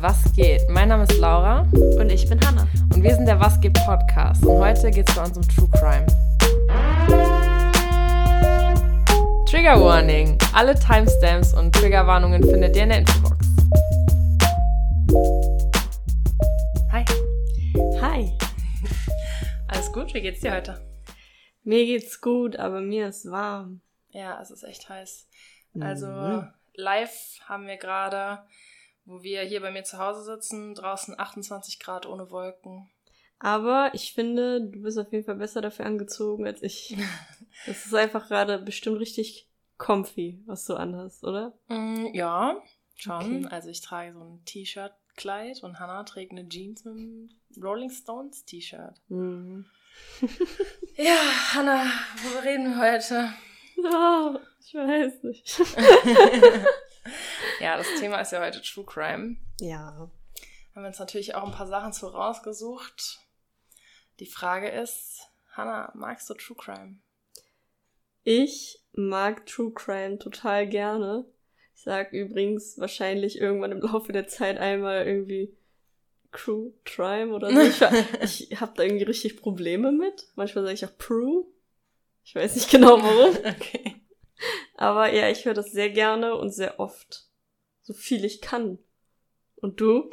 Was geht? Mein Name ist Laura Und ich bin Hanna. und wir sind der Was geht Podcast. Und heute geht es bei uns um True Crime. Trigger Warning. Alle Timestamps und Triggerwarnungen findet ihr in der Infobox. Hi. Hi. Alles gut? Wie geht's dir heute? Mir geht's gut, aber mir ist warm. Ja, es ist echt heiß. Also Mhm. live haben wir gerade, wo wir hier bei mir zu Hause sitzen, draußen 28 Grad ohne Wolken. Aber ich finde, du bist auf jeden Fall besser dafür angezogen als ich. Das ist einfach gerade bestimmt richtig comfy, was du anhast, oder? Mm, ja, schon. Okay. Also ich trage so ein T-Shirt-Kleid und Hannah trägt eine Jeans mit einem Rolling Stones T-Shirt. Mhm. Ja, Hannah, worüber reden wir heute? Ja, ich weiß nicht. ja, das Thema ist ja heute True Crime. Ja. Haben wir uns natürlich auch ein paar Sachen zu rausgesucht. Die Frage ist, Hannah, magst du True Crime? Ich mag True Crime total gerne. Ich sag übrigens wahrscheinlich irgendwann im Laufe der Zeit einmal irgendwie True Crime oder so. Ich, ich habe da irgendwie richtig Probleme mit. Manchmal sage ich auch Prue. Ich weiß nicht genau warum. Okay. Aber ja, ich höre das sehr gerne und sehr oft. So viel ich kann. Und du?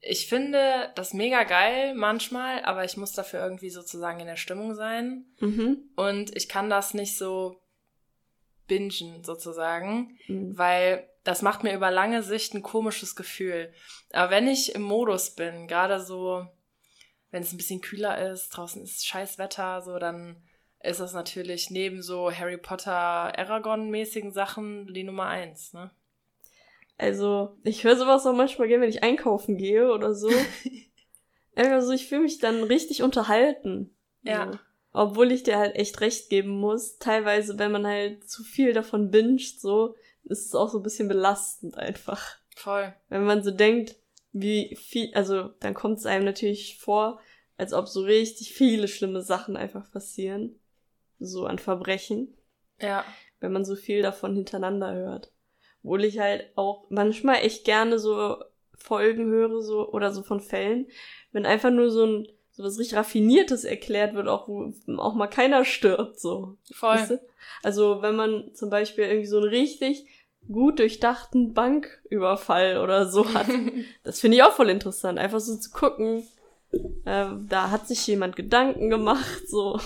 Ich finde das mega geil manchmal, aber ich muss dafür irgendwie sozusagen in der Stimmung sein. Mhm. Und ich kann das nicht so bingen sozusagen, Mhm. weil das macht mir über lange Sicht ein komisches Gefühl. Aber wenn ich im Modus bin, gerade so, wenn es ein bisschen kühler ist, draußen ist scheiß Wetter, so, dann ist das natürlich neben so Harry Potter, Aragon-mäßigen Sachen die Nummer eins, ne? Also, ich höre sowas auch manchmal gerne, wenn ich einkaufen gehe oder so. Einfach so, ich fühle mich dann richtig unterhalten. Ja. So. Obwohl ich dir halt echt recht geben muss. Teilweise, wenn man halt zu viel davon binscht, so, ist es auch so ein bisschen belastend einfach. Voll. Wenn man so denkt, wie viel, also dann kommt es einem natürlich vor, als ob so richtig viele schlimme Sachen einfach passieren. So an Verbrechen Ja. wenn man so viel davon hintereinander hört. Obwohl ich halt auch manchmal echt gerne so Folgen höre, so, oder so von Fällen, wenn einfach nur so ein, so was richtig Raffiniertes erklärt wird, auch wo auch mal keiner stirbt, so. Voll. Weißt du? Also, wenn man zum Beispiel irgendwie so einen richtig gut durchdachten Banküberfall oder so hat, das finde ich auch voll interessant, einfach so zu gucken, äh, da hat sich jemand Gedanken gemacht, so.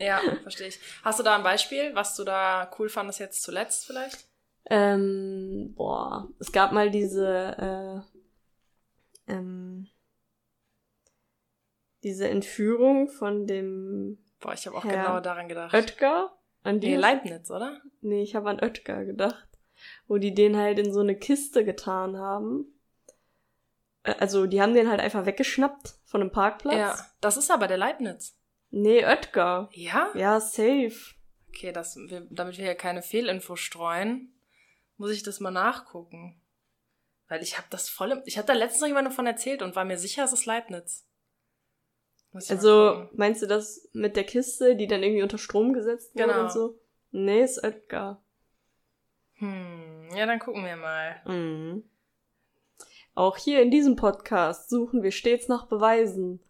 Ja, verstehe ich. Hast du da ein Beispiel, was du da cool fandest jetzt zuletzt vielleicht? Ähm, boah, es gab mal diese, äh, ähm, diese Entführung von dem Boah, ich habe auch Ja. genau daran gedacht. Oetker. An die Nee, Leibniz, oder? Nee, ich habe an Oetker gedacht. Wo die den halt in so eine Kiste getan haben. Äh, Also, die haben den halt einfach weggeschnappt von einem Parkplatz. Ja. Das ist aber der Leibniz. Nee, Oetker. Ja? Ja, safe. Okay, das, wir, damit wir hier keine Fehlinfo streuen, muss ich das mal nachgucken. Weil ich habe das voll im, Ich habe da letztens noch jemand davon erzählt und war mir sicher, es ist Leibniz. Also, meinst du das mit der Kiste, die dann irgendwie unter Strom gesetzt wurde Genau. und so? Nee, ist Oetker. Hm, ja, dann gucken wir mal. Mhm. Auch hier in diesem Podcast suchen wir stets nach Beweisen.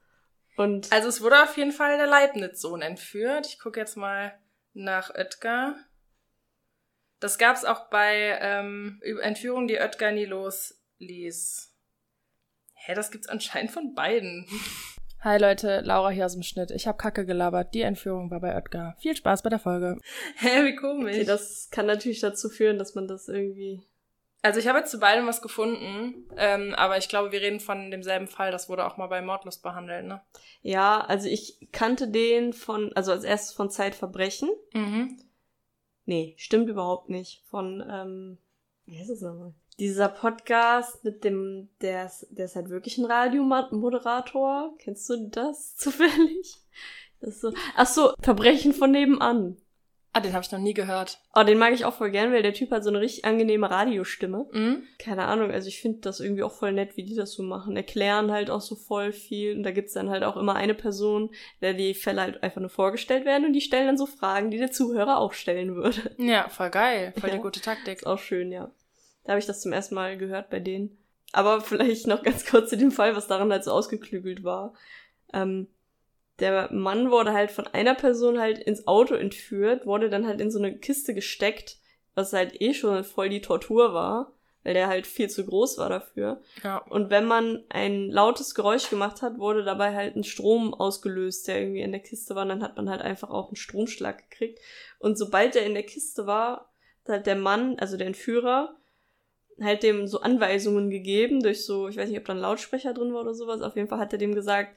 Und Also es wurde auf jeden Fall der Leibniz-Sohn entführt. Ich gucke jetzt mal nach Oetker. Das gab's auch bei ähm, Entführungen, die Oetker nie losließ. Hä, das gibt's anscheinend von beiden. Hi Leute, Laura hier aus dem Schnitt. Ich habe Kacke gelabert. Die Entführung war bei Oetker. Viel Spaß bei der Folge. Hä, wie komisch. okay, das kann natürlich dazu führen, dass man das irgendwie. Also ich habe jetzt zu beidem was gefunden, ähm, aber ich glaube, wir reden von demselben Fall. Das wurde auch mal bei Mordlust behandelt, ne? Ja, also ich kannte den von, also als erstes von Zeitverbrechen. Mhm. Nee, stimmt überhaupt nicht. Von, ähm, wie heißt es nochmal? Dieser Podcast mit dem, der ist, der ist halt wirklich ein Radiomoderator. Kennst du das zufällig? Das ist so, ach so, Verbrechen von nebenan. Ah, den habe ich noch nie gehört. Oh, den mag ich auch voll gern, weil der Typ hat so eine richtig angenehme Radiostimme. Mhm. Keine Ahnung, also ich finde das irgendwie auch voll nett, wie die das so machen. Erklären halt auch so voll viel. Und da gibt's dann halt auch immer eine Person, der die Fälle halt einfach nur vorgestellt werden und die stellen dann so Fragen, die der Zuhörer auch stellen würde. Ja, voll geil. Voll die Ja. gute Taktik. Ist auch schön, ja. Da habe ich das zum ersten Mal gehört bei denen. aber vielleicht noch ganz kurz zu dem Fall, was daran halt so ausgeklügelt war. Ähm, der Mann wurde halt von einer Person halt ins Auto entführt, wurde dann halt in so eine Kiste gesteckt, was halt eh schon voll die Tortur war, weil der halt viel zu groß war dafür. Ja. Und wenn man ein lautes Geräusch gemacht hat, wurde dabei halt ein Strom ausgelöst, der irgendwie in der Kiste war. Und dann hat man halt einfach auch einen Stromschlag gekriegt. Und sobald er in der Kiste war, hat der Mann, also der Entführer, halt dem so Anweisungen gegeben durch so, ich weiß nicht, ob da ein Lautsprecher drin war oder sowas. Auf jeden Fall hat er dem gesagt,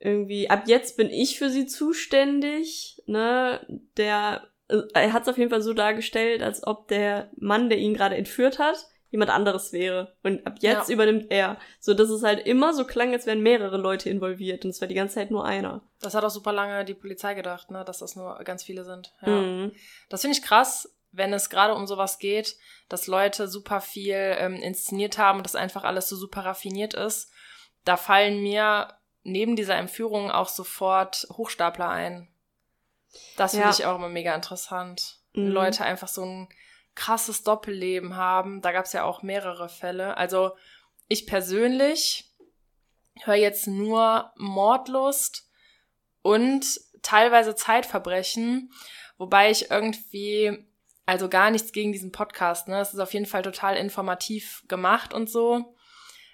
irgendwie, ab jetzt bin ich für sie zuständig, ne, der, äh, er hat es auf jeden Fall so dargestellt, als ob der Mann, der ihn gerade entführt hat, jemand anderes wäre. Und ab jetzt Ja. übernimmt er. So dass es halt immer so klang, als wären mehrere Leute involviert und es war die ganze Zeit nur einer. Das hat auch super lange die Polizei gedacht, ne, dass das nur ganz viele sind. Ja. Mhm. Das finde ich krass, wenn es gerade um sowas geht, dass Leute super viel ähm, inszeniert haben und das einfach alles so super raffiniert ist. Da fallen mir neben dieser Entführung auch sofort Hochstapler ein. Das finde Ja. ich auch immer mega interessant. Mhm. Leute einfach so ein krasses Doppelleben haben. Da gab es ja auch mehrere Fälle. Also ich persönlich höre jetzt nur Mordlust und teilweise Zeitverbrechen, wobei ich irgendwie, also gar nichts gegen diesen Podcast, ne? Es ist auf jeden Fall total informativ gemacht und so.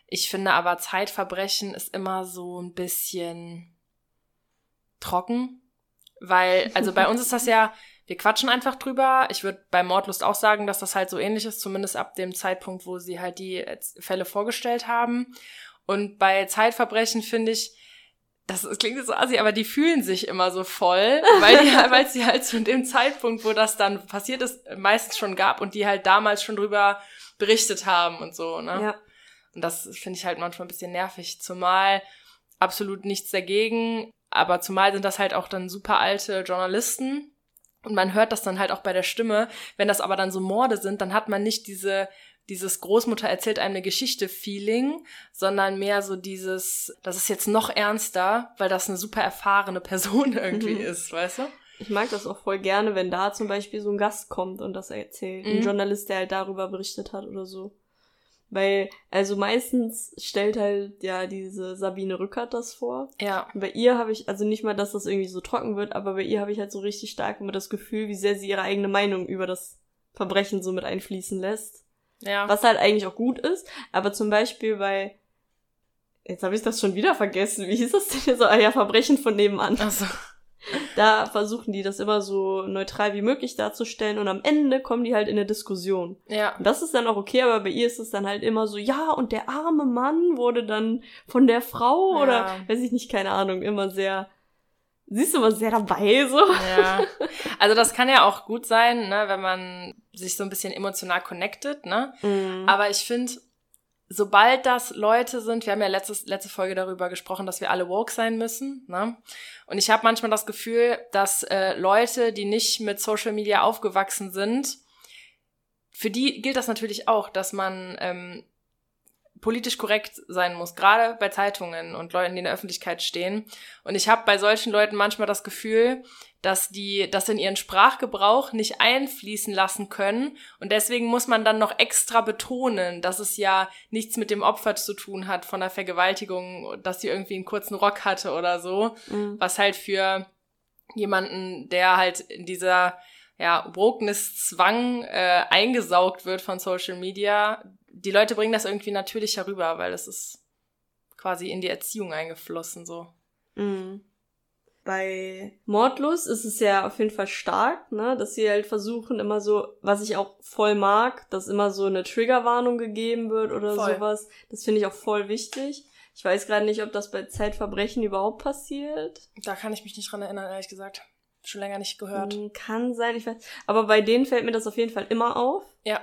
Ich finde aber Zeitverbrechen ist immer so ein bisschen trocken, weil, also bei uns ist das ja, wir quatschen einfach drüber. Ich würde bei Mordlust auch sagen, dass das halt so ähnlich ist, zumindest ab dem Zeitpunkt, wo sie halt die äh, Fälle vorgestellt haben. Und bei Zeitverbrechen finde ich, das, das klingt jetzt so assi, aber die fühlen sich immer so voll, weil die, weil sie halt zu dem Zeitpunkt, wo das dann passiert ist, meistens schon gab und die halt damals schon drüber berichtet haben und so, ne? Ja. Und das finde ich halt manchmal ein bisschen nervig, zumal absolut nichts dagegen, aber zumal sind das halt auch dann super alte Journalisten und man hört das dann halt auch bei der Stimme. Wenn das aber dann so Morde sind, dann hat man nicht diese dieses Großmutter erzählt einem eine Geschichte Feeling, sondern mehr so dieses, das ist jetzt noch ernster, weil das eine super erfahrene Person irgendwie Mhm. ist, weißt du? Ich mag das auch voll gerne, wenn da zum Beispiel so ein Gast kommt und das erzählt. Ein Mhm. Journalist, der halt darüber berichtet hat oder so. Weil, also meistens stellt halt ja diese Sabine Rückert das vor. Ja, Und bei ihr habe ich, also nicht mal, dass das irgendwie so trocken wird, aber bei ihr habe ich halt so richtig stark immer das Gefühl, wie sehr sie ihre eigene Meinung über das Verbrechen so mit einfließen lässt. ja. Was halt eigentlich auch gut ist, aber zum Beispiel bei, jetzt habe ich das schon wieder vergessen, wie hieß das denn jetzt? so? Ah ja, Verbrechen von nebenan. Also, Da versuchen die das immer so neutral wie möglich darzustellen und am Ende kommen die halt in eine Diskussion. ja. Und das ist dann auch okay, aber bei ihr ist es dann halt immer so, ja, und der arme Mann wurde dann von der Frau Ja. oder weiß ich nicht, keine Ahnung, immer sehr, siehst du immer sehr dabei so. Ja, also das kann ja auch gut sein, ne, wenn man sich so ein bisschen emotional connected, ne? Mhm. Aber ich finde, sobald das Leute sind, wir haben ja letztes, letzte Folge darüber gesprochen, dass wir alle woke sein müssen, ne? Und ich habe manchmal das Gefühl, dass äh, Leute, die nicht mit Social Media aufgewachsen sind, für die gilt das natürlich auch, dass man ähm, politisch korrekt sein muss, gerade bei Zeitungen und Leuten, die in der Öffentlichkeit stehen. Und ich habe bei solchen Leuten manchmal das Gefühl, dass die das in ihren Sprachgebrauch nicht einfließen lassen können. Und deswegen muss man dann noch extra betonen, dass es ja nichts mit dem Opfer zu tun hat von der Vergewaltigung, dass sie irgendwie einen kurzen Rock hatte oder so. Mhm. Was halt für jemanden, der halt in dieser ja, Wokeness-Zwang äh, eingesaugt wird von Social Media, die Leute bringen das irgendwie natürlich herüber, weil es ist quasi in die Erziehung eingeflossen so. Mhm. Bei Mordlos ist es ja auf jeden Fall stark, ne, dass sie halt versuchen immer so, was ich auch voll mag, dass immer so eine Triggerwarnung gegeben wird oder Voll. sowas. Das finde ich auch voll wichtig. Ich weiß gerade nicht, ob das bei Zeitverbrechen überhaupt passiert. Da kann ich mich nicht dran erinnern, ehrlich gesagt. Schon länger nicht gehört. Hm, Kann sein, ich weiß. Aber bei denen fällt mir das auf jeden Fall immer auf. Ja.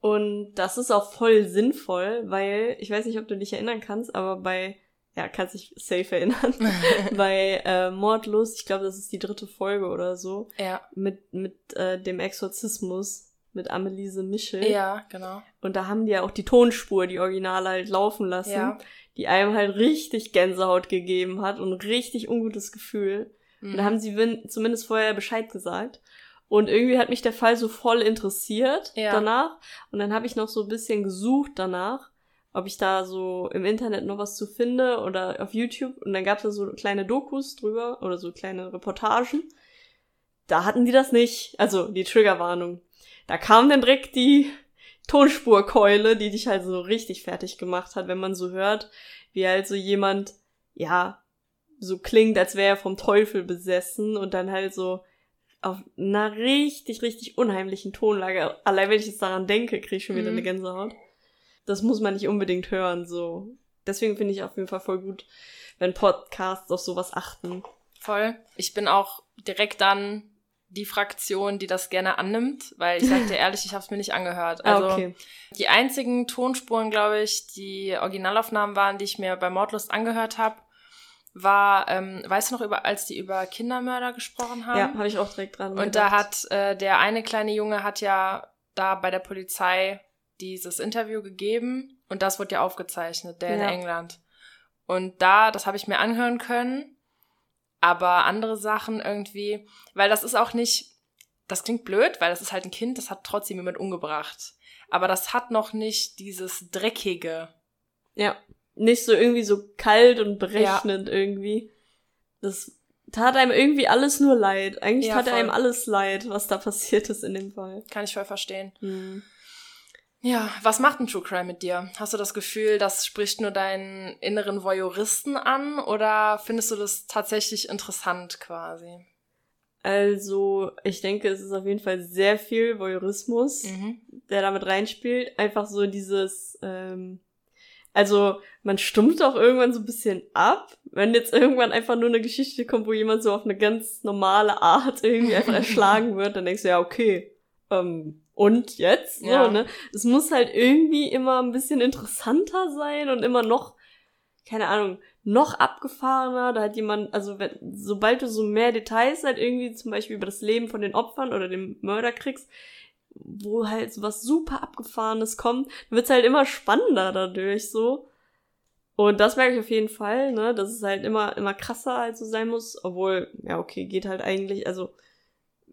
Und das ist auch voll sinnvoll, weil, ich weiß nicht, ob du dich erinnern kannst, aber bei, ja, kannst dich safe erinnern, bei äh, Mordlust, ich glaube, das ist die dritte Folge oder so, ja. mit, mit äh, dem Exorzismus, mit Anneliese Michel. Ja, genau. Und da haben die ja auch die Tonspur, die Originale halt laufen lassen, Ja. die einem halt richtig Gänsehaut gegeben hat und richtig ungutes Gefühl. Und da Mhm. haben sie zumindest vorher Bescheid gesagt. Und irgendwie hat mich der Fall so voll interessiert Ja. danach. Und dann habe ich noch so ein bisschen gesucht danach. Ob ich da so im Internet noch was zu finde oder auf YouTube. Und dann gab es da so kleine Dokus drüber oder so kleine Reportagen. Da hatten die das nicht. Also die Triggerwarnung. Da kam dann direkt die Tonspurkeule, die dich halt so richtig fertig gemacht hat, wenn man so hört, wie halt so jemand, ja, so klingt, als wäre er vom Teufel besessen und dann halt so auf einer richtig, richtig unheimlichen Tonlage. Allein wenn ich jetzt daran denke, kriege ich schon wieder mhm. eine Gänsehaut. Das muss man nicht unbedingt hören, so. Deswegen finde ich auf jeden Fall voll gut, wenn Podcasts auf sowas achten. Voll. Ich bin auch direkt dann die Fraktion, die das gerne annimmt, weil ich sag dir ehrlich, ich habe es mir nicht angehört. Ah, also ah, okay. die einzigen Tonspuren, glaube ich, die Originalaufnahmen waren, die ich mir bei Mordlust angehört habe, war, ähm, weißt du noch, über, als die über Kindermörder gesprochen haben? Ja, habe ich auch direkt dran. Und gedacht. da hat äh, der eine kleine Junge hat ja da bei der Polizei dieses Interview gegeben und das wurde ja aufgezeichnet, der ja. in England. Und da, das habe ich mir anhören können, aber andere Sachen irgendwie, weil das ist auch nicht, das klingt blöd, weil das ist halt ein Kind, das hat trotzdem jemand umgebracht. Aber das hat noch nicht dieses Dreckige. Ja nicht so irgendwie so kalt und berechnend ja. irgendwie. Das tat einem irgendwie alles nur leid. Eigentlich ja, tat voll. einem alles leid, was da passiert ist in dem Fall. Kann ich voll verstehen. Mhm. Ja, was macht ein True Crime mit dir? Hast du das Gefühl, das spricht nur deinen inneren Voyeuristen an oder findest du das tatsächlich interessant quasi? Also, ich denke, es ist auf jeden Fall sehr viel Voyeurismus, mhm. der damit reinspielt. Einfach so dieses, ähm, also man stumpft auch irgendwann so ein bisschen ab, wenn jetzt irgendwann einfach nur eine Geschichte kommt, wo jemand so auf eine ganz normale Art irgendwie einfach erschlagen wird, dann denkst du ja, okay, ähm, und jetzt? Ja. So, ne? Es muss halt irgendwie immer ein bisschen interessanter sein und immer noch, keine Ahnung, noch abgefahrener. Da hat jemand, also wenn, sobald du so mehr Details halt irgendwie zum Beispiel über das Leben von den Opfern oder dem Mörder kriegst, wo halt so was super Abgefahrenes kommt, wird's halt immer spannender dadurch so. Und das merke ich auf jeden Fall, ne, dass es halt immer, immer krasser halt so sein muss, obwohl, ja, okay, geht halt eigentlich, also,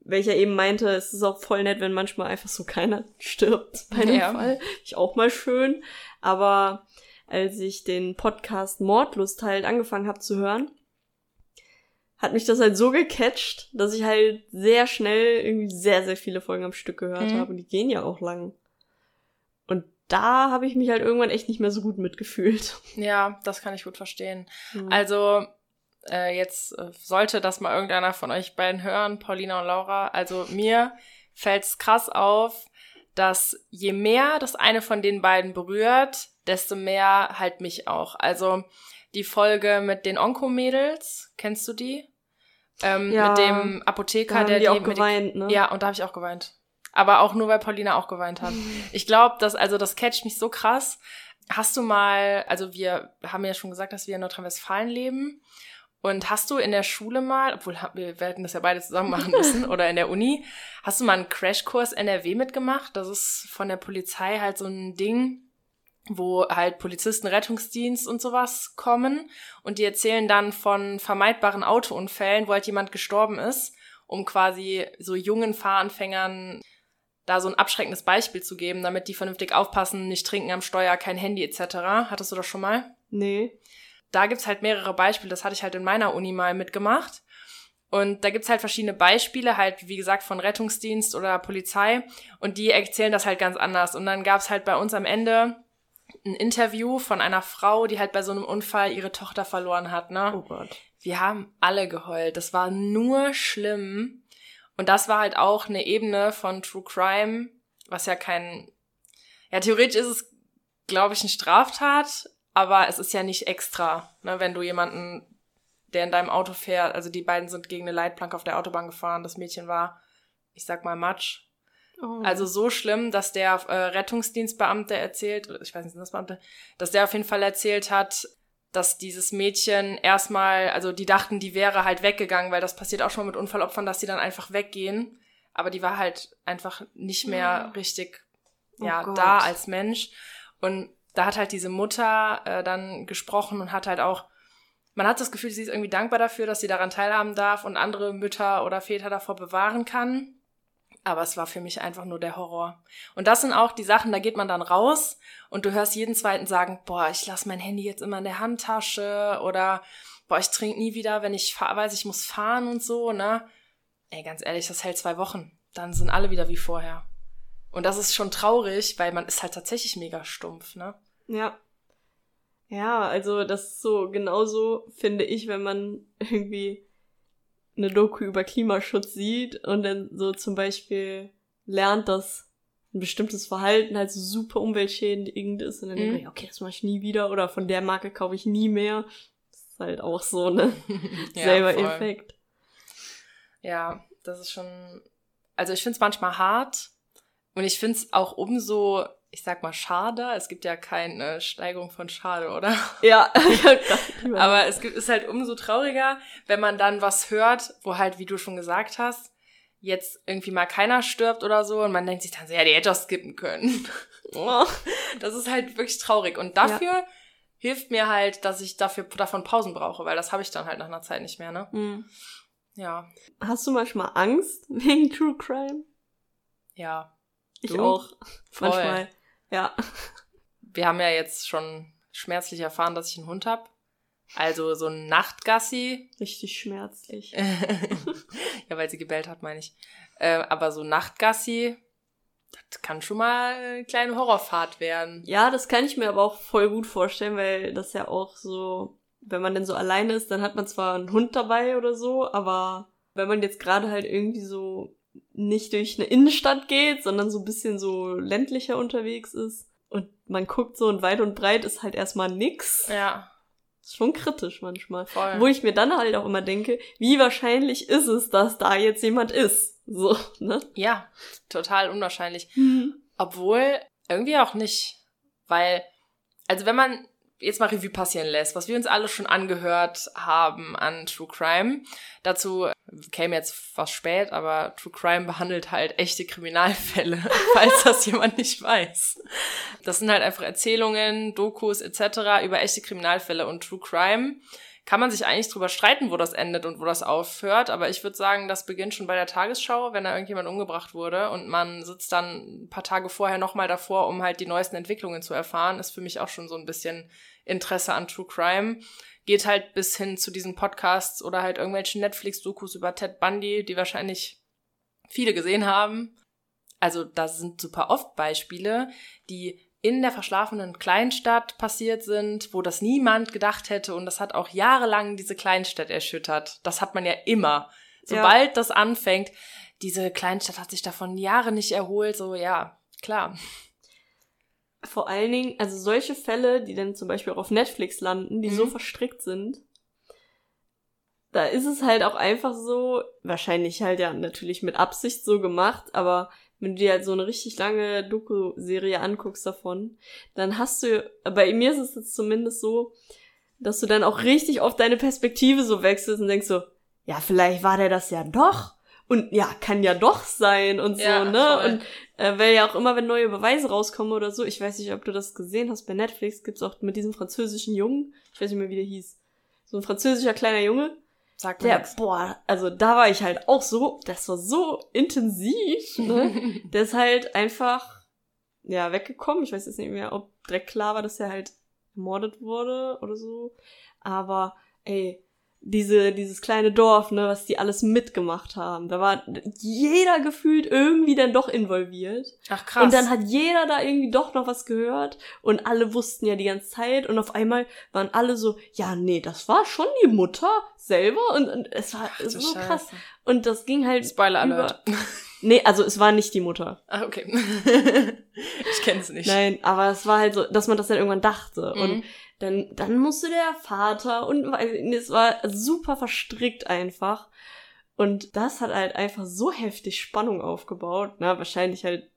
welcher eben meinte, es ist auch voll nett, wenn manchmal einfach so keiner stirbt bei dem ja. Fall. Ich auch mal schön. Aber als ich den Podcast Mordlust halt angefangen habe zu hören, hat mich das halt so gecatcht, dass ich halt sehr schnell irgendwie sehr, sehr viele Folgen am Stück gehört mhm. habe. Und die gehen ja auch lang. Und da habe ich mich halt irgendwann echt nicht mehr so gut mitgefühlt. Ja, das kann ich gut verstehen. Mhm. Also, äh, jetzt äh, sollte das mal irgendeiner von euch beiden hören, Paulina und Laura. Also mir fällt's krass auf, dass je mehr das eine von den beiden berührt, desto mehr halt mich auch. Also die Folge mit den Onko-Mädels, kennst du die? Ähm, ja, mit dem Apotheker, der die, die auch geweint, ne? Ja, und da habe ich auch geweint. Aber auch nur, weil Paulina auch geweint hat. ich glaube, dass, also das catcht mich so krass. Hast du mal, also wir haben ja schon gesagt, dass wir in Nordrhein-Westfalen leben. Und hast du in der Schule mal, obwohl wir werden das ja beide zusammen machen müssen, oder in der Uni, hast du mal einen Crashkurs NRW mitgemacht? Das ist von der Polizei halt so ein Ding wo halt Polizisten, Rettungsdienst und sowas kommen und die erzählen dann von vermeidbaren Autounfällen, wo halt jemand gestorben ist, um quasi so jungen Fahranfängern da so ein abschreckendes Beispiel zu geben, damit die vernünftig aufpassen, nicht trinken am Steuer, kein Handy etc. Hattest du das schon mal? Nee. Da gibt's halt mehrere Beispiele, das hatte ich halt in meiner Uni mal mitgemacht. Und da gibt's halt verschiedene Beispiele, halt wie gesagt von Rettungsdienst oder Polizei und die erzählen das halt ganz anders. Und dann gab's halt bei uns am Ende ein Interview von einer Frau, die halt bei so einem Unfall ihre Tochter verloren hat, ne? Oh Gott. Wir haben alle geheult. Das war nur schlimm. Und das war halt auch eine Ebene von True Crime, was ja kein, ja, theoretisch ist es, glaube ich, eine Straftat, aber es ist ja nicht extra, ne, wenn du jemanden, der in deinem Auto fährt, also die beiden sind gegen eine Leitplanke auf der Autobahn gefahren, das Mädchen war, ich sag mal, Matsch, Oh. Also so schlimm, dass der äh, Rettungsdienstbeamte erzählt, ich weiß nicht, sind das Beamte, dass der auf jeden Fall erzählt hat, dass dieses Mädchen erstmal, also die dachten, die wäre halt weggegangen, weil das passiert auch schon mit Unfallopfern, dass die dann einfach weggehen. Aber die war halt einfach nicht mehr ja. richtig oh ja, Gott. da als Mensch. Und da hat halt diese Mutter äh, dann gesprochen und hat halt auch, man hat das Gefühl, sie ist irgendwie dankbar dafür, dass sie daran teilhaben darf und andere Mütter oder Väter davor bewahren kann. Aber es war für mich einfach nur der Horror. Und das sind auch die Sachen, da geht man dann raus und du hörst jeden zweiten sagen, boah, ich lasse mein Handy jetzt immer in der Handtasche oder boah, ich trinke nie wieder, wenn ich weiß, ich muss fahren und so, ne? Ey, ganz ehrlich, das hält zwei Wochen. Dann sind alle wieder wie vorher. Und das ist schon traurig, weil man ist halt tatsächlich mega stumpf, ne? Ja. Ja, also das ist so genauso, finde ich, wenn man irgendwie eine Doku über Klimaschutz sieht und dann so zum Beispiel lernt, dass ein bestimmtes Verhalten halt so super umweltschädigend ist und dann mhm. denke ich, okay, das mache ich nie wieder oder von der Marke kaufe ich nie mehr. Das ist halt auch so, ne? ja, Selber voll. Effekt. Ja, das ist schon. Also ich finde es manchmal hart und ich finde es auch umso ich sag mal, schade. Es gibt ja keine Steigerung von schade, oder? Ja. Aber es gibt, ist halt umso trauriger, wenn man dann was hört, wo halt, wie du schon gesagt hast, jetzt irgendwie mal keiner stirbt oder so und man denkt sich dann so, ja, die hätte auch skippen können. Oh. das ist halt wirklich traurig. Und dafür ja. hilft mir halt, dass ich dafür davon Pausen brauche, weil das habe ich dann halt nach einer Zeit nicht mehr, ne? Mhm. Ja. Hast du manchmal Angst wegen True Crime? Ja. Ich du? auch. Voll. Manchmal. Ja. Wir haben ja jetzt schon schmerzlich erfahren, dass ich einen Hund habe. Also so ein Nachtgassi. Richtig schmerzlich. ja, weil sie gebellt hat, meine ich. Äh, aber so Nachtgassi, das kann schon mal eine kleine Horrorfahrt werden. Ja, das kann ich mir aber auch voll gut vorstellen, weil das ja auch so, wenn man denn so alleine ist, dann hat man zwar einen Hund dabei oder so, aber wenn man jetzt gerade halt irgendwie so nicht durch eine Innenstadt geht, sondern so ein bisschen so ländlicher unterwegs ist und man guckt so und weit und breit ist halt erstmal nix. Ja. Ist schon kritisch manchmal. Voll. Wo ich mir dann halt auch immer denke, wie wahrscheinlich ist es, dass da jetzt jemand ist? So, ne? Ja, total unwahrscheinlich. Mhm. Obwohl, irgendwie auch nicht. Weil, also wenn man jetzt mal Revue passieren lässt, was wir uns alle schon angehört haben an True Crime. Dazu käme jetzt was spät, aber True Crime behandelt halt echte Kriminalfälle, falls das jemand nicht weiß. Das sind halt einfach Erzählungen, Dokus etc. über echte Kriminalfälle und True Crime kann man sich eigentlich drüber streiten, wo das endet und wo das aufhört. Aber ich würde sagen, das beginnt schon bei der Tagesschau, wenn da irgendjemand umgebracht wurde und man sitzt dann ein paar Tage vorher nochmal davor, um halt die neuesten Entwicklungen zu erfahren, ist für mich auch schon so ein bisschen Interesse an True Crime. Geht halt bis hin zu diesen Podcasts oder halt irgendwelchen Netflix-Dokus über Ted Bundy, die wahrscheinlich viele gesehen haben. Also da sind super oft Beispiele, die in der verschlafenen Kleinstadt passiert sind, wo das niemand gedacht hätte und das hat auch jahrelang diese Kleinstadt erschüttert. Das hat man ja immer. Sobald ja. das anfängt, diese Kleinstadt hat sich davon Jahre nicht erholt, so ja, klar. Vor allen Dingen, also solche Fälle, die dann zum Beispiel auch auf Netflix landen, die mhm. so verstrickt sind, da ist es halt auch einfach so, wahrscheinlich halt ja natürlich mit Absicht so gemacht, aber wenn du dir halt so eine richtig lange Doku-Serie anguckst davon, dann hast du, bei mir ist es jetzt zumindest so, dass du dann auch richtig auf deine Perspektive so wechselst und denkst so, ja, vielleicht war der das ja doch. Und ja, kann ja doch sein und so, ja, ne? Voll. Und äh, weil ja auch immer, wenn neue Beweise rauskommen oder so, ich weiß nicht, ob du das gesehen hast, bei Netflix gibt's auch mit diesem französischen Jungen, ich weiß nicht mehr, wie der hieß, so ein französischer kleiner Junge, Sagt der, nix. boah, also da war ich halt auch so, das war so intensiv, ne? der ist halt einfach, ja, weggekommen. Ich weiß jetzt nicht mehr, ob direkt klar war, dass er halt ermordet wurde oder so. Aber, ey, diese, dieses kleine Dorf, ne, was die alles mitgemacht haben. Da war jeder gefühlt irgendwie dann doch involviert. Ach krass. Und dann hat jeder da irgendwie doch noch was gehört und alle wussten ja die ganze Zeit und auf einmal waren alle so, ja, nee, das war schon die Mutter selber und, und es war Ach, so Scheiße. krass. Und das ging halt. Spoiler Alert. Nee, also es war nicht die Mutter. Ah, okay. ich kenn's nicht. Nein, aber es war halt so, dass man das dann irgendwann dachte. Mhm. Und dann, dann musste der Vater und es war super verstrickt einfach. Und das hat halt einfach so heftig Spannung aufgebaut. Na, wahrscheinlich halt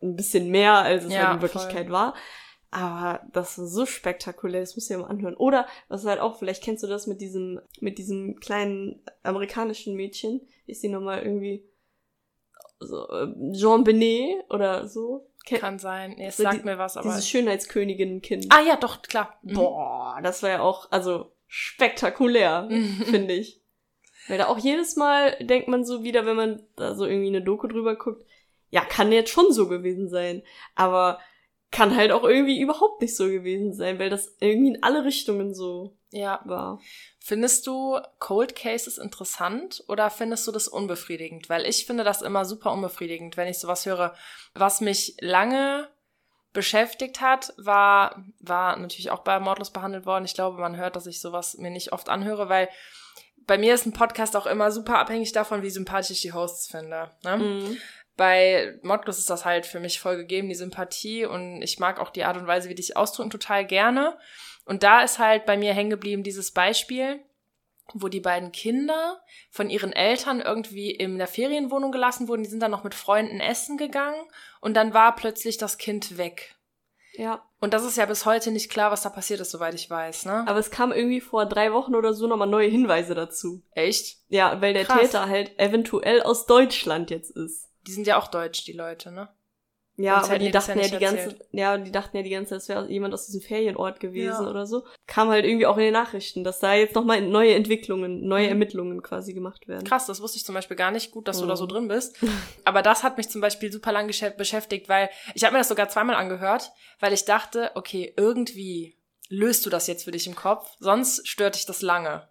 ein bisschen mehr, als es ja, halt in Wirklichkeit voll. war. Aber das war so spektakulär, das musst du dir mal anhören. Oder, was halt auch, vielleicht kennst du das mit diesem, mit diesem kleinen amerikanischen Mädchen. Ist die nochmal irgendwie so, äh, Jean Benet oder so. Kann sein. Nee, es sagt die, mir was, aber. Dieses Schönheitskönigin-Kind. Ah ja, doch, klar. Mhm. Boah, das war ja auch, also spektakulär, finde ich. Weil da auch jedes Mal denkt man so wieder, wenn man da so irgendwie eine Doku drüber guckt, ja, kann jetzt schon so gewesen sein. Aber kann halt auch irgendwie überhaupt nicht so gewesen sein, weil das irgendwie in alle Richtungen so ja. war. Findest du Cold Cases interessant oder findest du das unbefriedigend? Weil ich finde das immer super unbefriedigend, wenn ich sowas höre. Was mich lange beschäftigt hat, war, war natürlich auch bei Mordlos behandelt worden. Ich glaube, man hört, dass ich sowas mir nicht oft anhöre, weil bei mir ist ein Podcast auch immer super abhängig davon, wie sympathisch ich die Hosts finde. Ne? Mhm. Bei Modclus ist das halt für mich voll gegeben, die Sympathie und ich mag auch die Art und Weise, wie die sich ausdrücken, total gerne. Und da ist halt bei mir hängen geblieben dieses Beispiel, wo die beiden Kinder von ihren Eltern irgendwie in der Ferienwohnung gelassen wurden. Die sind dann noch mit Freunden essen gegangen und dann war plötzlich das Kind weg. Ja. Und das ist ja bis heute nicht klar, was da passiert ist, soweit ich weiß, ne? Aber es kam irgendwie vor drei Wochen oder so nochmal neue Hinweise dazu. Echt? Ja, weil der Krass. Täter halt eventuell aus Deutschland jetzt ist. Die sind ja auch deutsch, die Leute, ne? Ja, aber die dachten ja, die ganze, ja, die dachten ja die ganze Zeit, es wäre jemand aus diesem Ferienort gewesen ja. oder so. Kam halt irgendwie auch in den Nachrichten, dass da jetzt nochmal neue Entwicklungen, neue mhm. Ermittlungen quasi gemacht werden. Krass, das wusste ich zum Beispiel gar nicht. Gut, dass mhm. du da so mhm. drin bist. Aber das hat mich zum Beispiel super lang beschäftigt, weil ich habe mir das sogar zweimal angehört, weil ich dachte, okay, irgendwie löst du das jetzt für dich im Kopf, sonst stört dich das lange.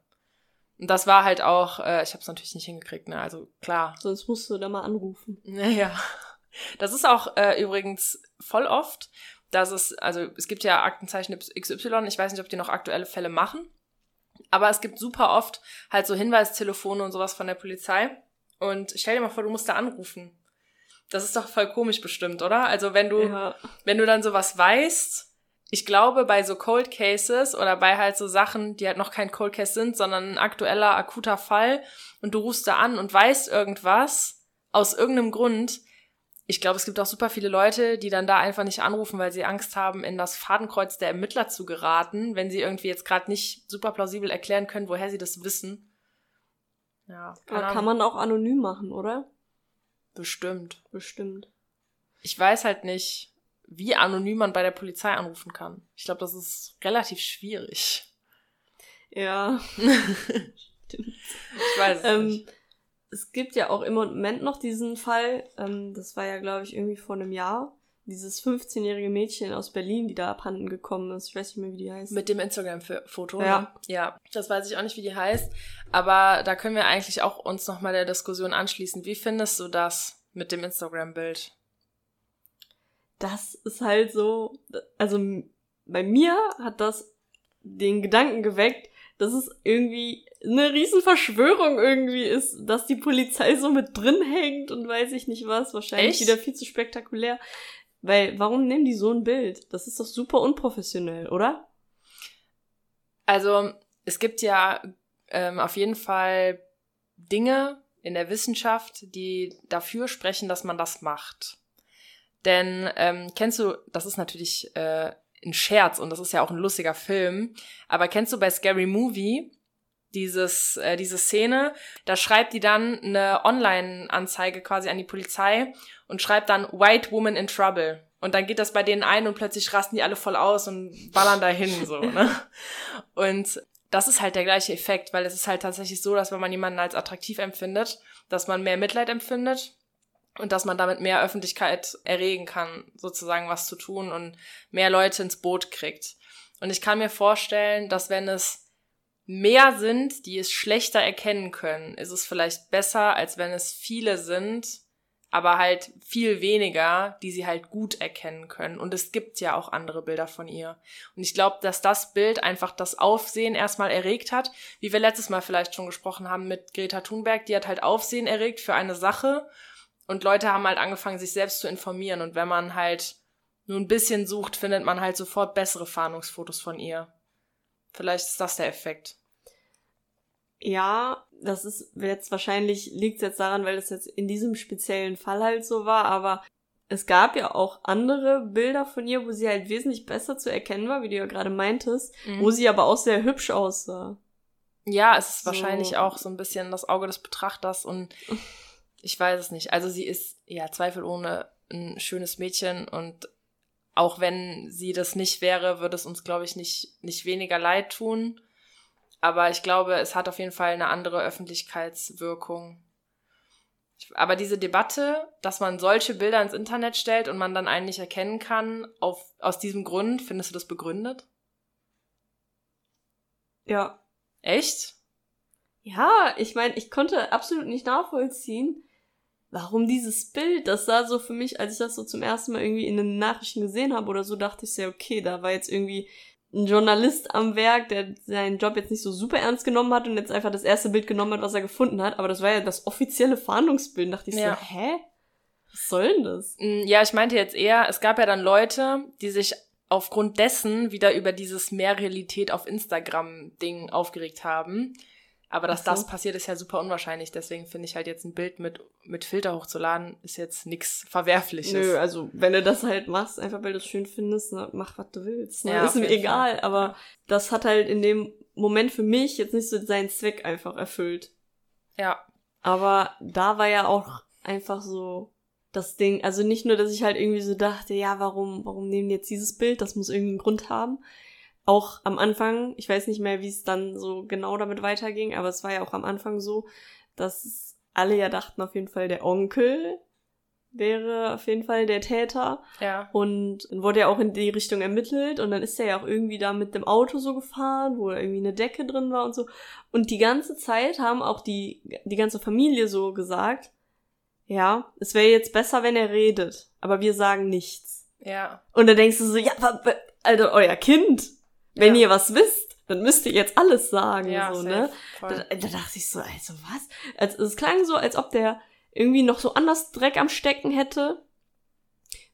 Und das war halt auch, äh, ich habe es natürlich nicht hingekriegt, ne? Also klar. Sonst musst du da mal anrufen. Naja. Das ist auch äh, übrigens voll oft, dass es, also es gibt ja Aktenzeichen XY, ich weiß nicht, ob die noch aktuelle Fälle machen, aber es gibt super oft halt so Hinweistelefone und sowas von der Polizei. Und stell dir mal vor, du musst da anrufen. Das ist doch voll komisch bestimmt, oder? Also wenn du, ja. wenn du dann sowas weißt, ich glaube, bei so Cold Cases oder bei halt so Sachen, die halt noch kein Cold Case sind, sondern ein aktueller, akuter Fall und du rufst da an und weißt irgendwas aus irgendeinem Grund, ich glaube, es gibt auch super viele Leute, die dann da einfach nicht anrufen, weil sie Angst haben, in das Fadenkreuz der Ermittler zu geraten, wenn sie irgendwie jetzt gerade nicht super plausibel erklären können, woher sie das wissen. Ja. Aber kann man auch anonym machen, oder? Bestimmt. Bestimmt. Ich weiß halt nicht, wie anonym man bei der Polizei anrufen kann. Ich glaube, das ist relativ schwierig. Ja. Stimmt. Ich weiß es ähm, nicht es gibt ja auch im Moment noch diesen Fall, ähm, das war ja, glaube ich, irgendwie vor einem Jahr, dieses 15-jährige Mädchen aus Berlin, die da abhanden gekommen ist. Ich weiß nicht mehr, wie die heißt. Mit dem Instagram-Foto. Ja. Ne? Ja. Das weiß ich auch nicht, wie die heißt. Aber da können wir eigentlich auch uns nochmal der Diskussion anschließen. Wie findest du das mit dem Instagram-Bild? Das ist halt so, also bei mir hat das den Gedanken geweckt, dass es irgendwie eine Riesenverschwörung irgendwie ist, dass die Polizei so mit drin hängt und weiß ich nicht was. Wahrscheinlich Echt? wieder viel zu spektakulär. Weil, warum nehmen die so ein Bild? Das ist doch super unprofessionell, oder? Also, es gibt ja ähm, auf jeden Fall Dinge in der Wissenschaft, die dafür sprechen, dass man das macht. Denn ähm, kennst du, das ist natürlich äh, ein Scherz und das ist ja auch ein lustiger Film, aber kennst du bei Scary Movie dieses, äh, diese Szene, da schreibt die dann eine Online-Anzeige quasi an die Polizei und schreibt dann White Woman in Trouble. Und dann geht das bei denen ein und plötzlich rasten die alle voll aus und ballern dahin, so, ne? Und das ist halt der gleiche Effekt, weil es ist halt tatsächlich so, dass wenn man jemanden als attraktiv empfindet, dass man mehr Mitleid empfindet und dass man damit mehr Öffentlichkeit erregen kann, sozusagen was zu tun und mehr Leute ins Boot kriegt. Und ich kann mir vorstellen, dass wenn es mehr sind, die es schlechter erkennen können, ist es vielleicht besser, als wenn es viele sind, aber halt viel weniger, die sie halt gut erkennen können. Und es gibt ja auch andere Bilder von ihr. Und ich glaube, dass das Bild einfach das Aufsehen erstmal erregt hat, wie wir letztes Mal vielleicht schon gesprochen haben mit Greta Thunberg, die hat halt Aufsehen erregt für eine Sache und Leute haben halt angefangen, sich selbst zu informieren. Und wenn man halt nur ein bisschen sucht, findet man halt sofort bessere Fahndungsfotos von ihr. Vielleicht ist das der Effekt. Ja, das ist jetzt wahrscheinlich liegt jetzt daran, weil es jetzt in diesem speziellen Fall halt so war, aber es gab ja auch andere Bilder von ihr, wo sie halt wesentlich besser zu erkennen war, wie du ja gerade meintest, mhm. wo sie aber auch sehr hübsch aussah. Ja, es ist so. wahrscheinlich auch so ein bisschen das Auge des Betrachters und ich weiß es nicht. Also sie ist ja zweifelohne ein schönes Mädchen und auch wenn sie das nicht wäre, würde es uns, glaube ich, nicht, nicht weniger leid tun. Aber ich glaube, es hat auf jeden Fall eine andere Öffentlichkeitswirkung. Aber diese Debatte, dass man solche Bilder ins Internet stellt und man dann einen nicht erkennen kann, auf, aus diesem Grund, findest du das begründet? Ja. Echt? Ja, ich meine, ich konnte absolut nicht nachvollziehen, warum dieses Bild, das sah so für mich, als ich das so zum ersten Mal irgendwie in den Nachrichten gesehen habe oder so, dachte ich sehr, okay, da war jetzt irgendwie ein Journalist am Werk, der seinen Job jetzt nicht so super ernst genommen hat und jetzt einfach das erste Bild genommen hat, was er gefunden hat. Aber das war ja das offizielle Fahndungsbild. Da dachte ich ja. so, hä? Was soll denn das? Mm, ja, ich meinte jetzt eher, es gab ja dann Leute, die sich aufgrund dessen wieder über dieses Mehrrealität auf Instagram-Ding aufgeregt haben. Aber dass so. das passiert, ist ja super unwahrscheinlich. Deswegen finde ich halt jetzt ein Bild mit, mit Filter hochzuladen, ist jetzt nichts Verwerfliches. Nö, also wenn du das halt machst, einfach weil du es schön findest, ne, mach was du willst. Ne? Ja, ist mir egal. Fall. Aber das hat halt in dem Moment für mich jetzt nicht so seinen Zweck einfach erfüllt. Ja. Aber da war ja auch einfach so das Ding, also nicht nur, dass ich halt irgendwie so dachte, ja, warum, warum nehmen die jetzt dieses Bild? Das muss irgendwie einen Grund haben auch am Anfang, ich weiß nicht mehr, wie es dann so genau damit weiterging, aber es war ja auch am Anfang so, dass alle ja dachten auf jeden Fall der Onkel wäre auf jeden Fall der Täter. Ja. Und dann wurde ja auch in die Richtung ermittelt und dann ist er ja auch irgendwie da mit dem Auto so gefahren, wo irgendwie eine Decke drin war und so. Und die ganze Zeit haben auch die, die ganze Familie so gesagt, ja, es wäre jetzt besser, wenn er redet, aber wir sagen nichts. Ja. Und dann denkst du so, ja, Alter, euer Kind, wenn ja. ihr was wisst, dann müsst ihr jetzt alles sagen, ja, so, ne? Da, da, dachte ich so, also was? Also, es klang so, als ob der irgendwie noch so anders Dreck am Stecken hätte.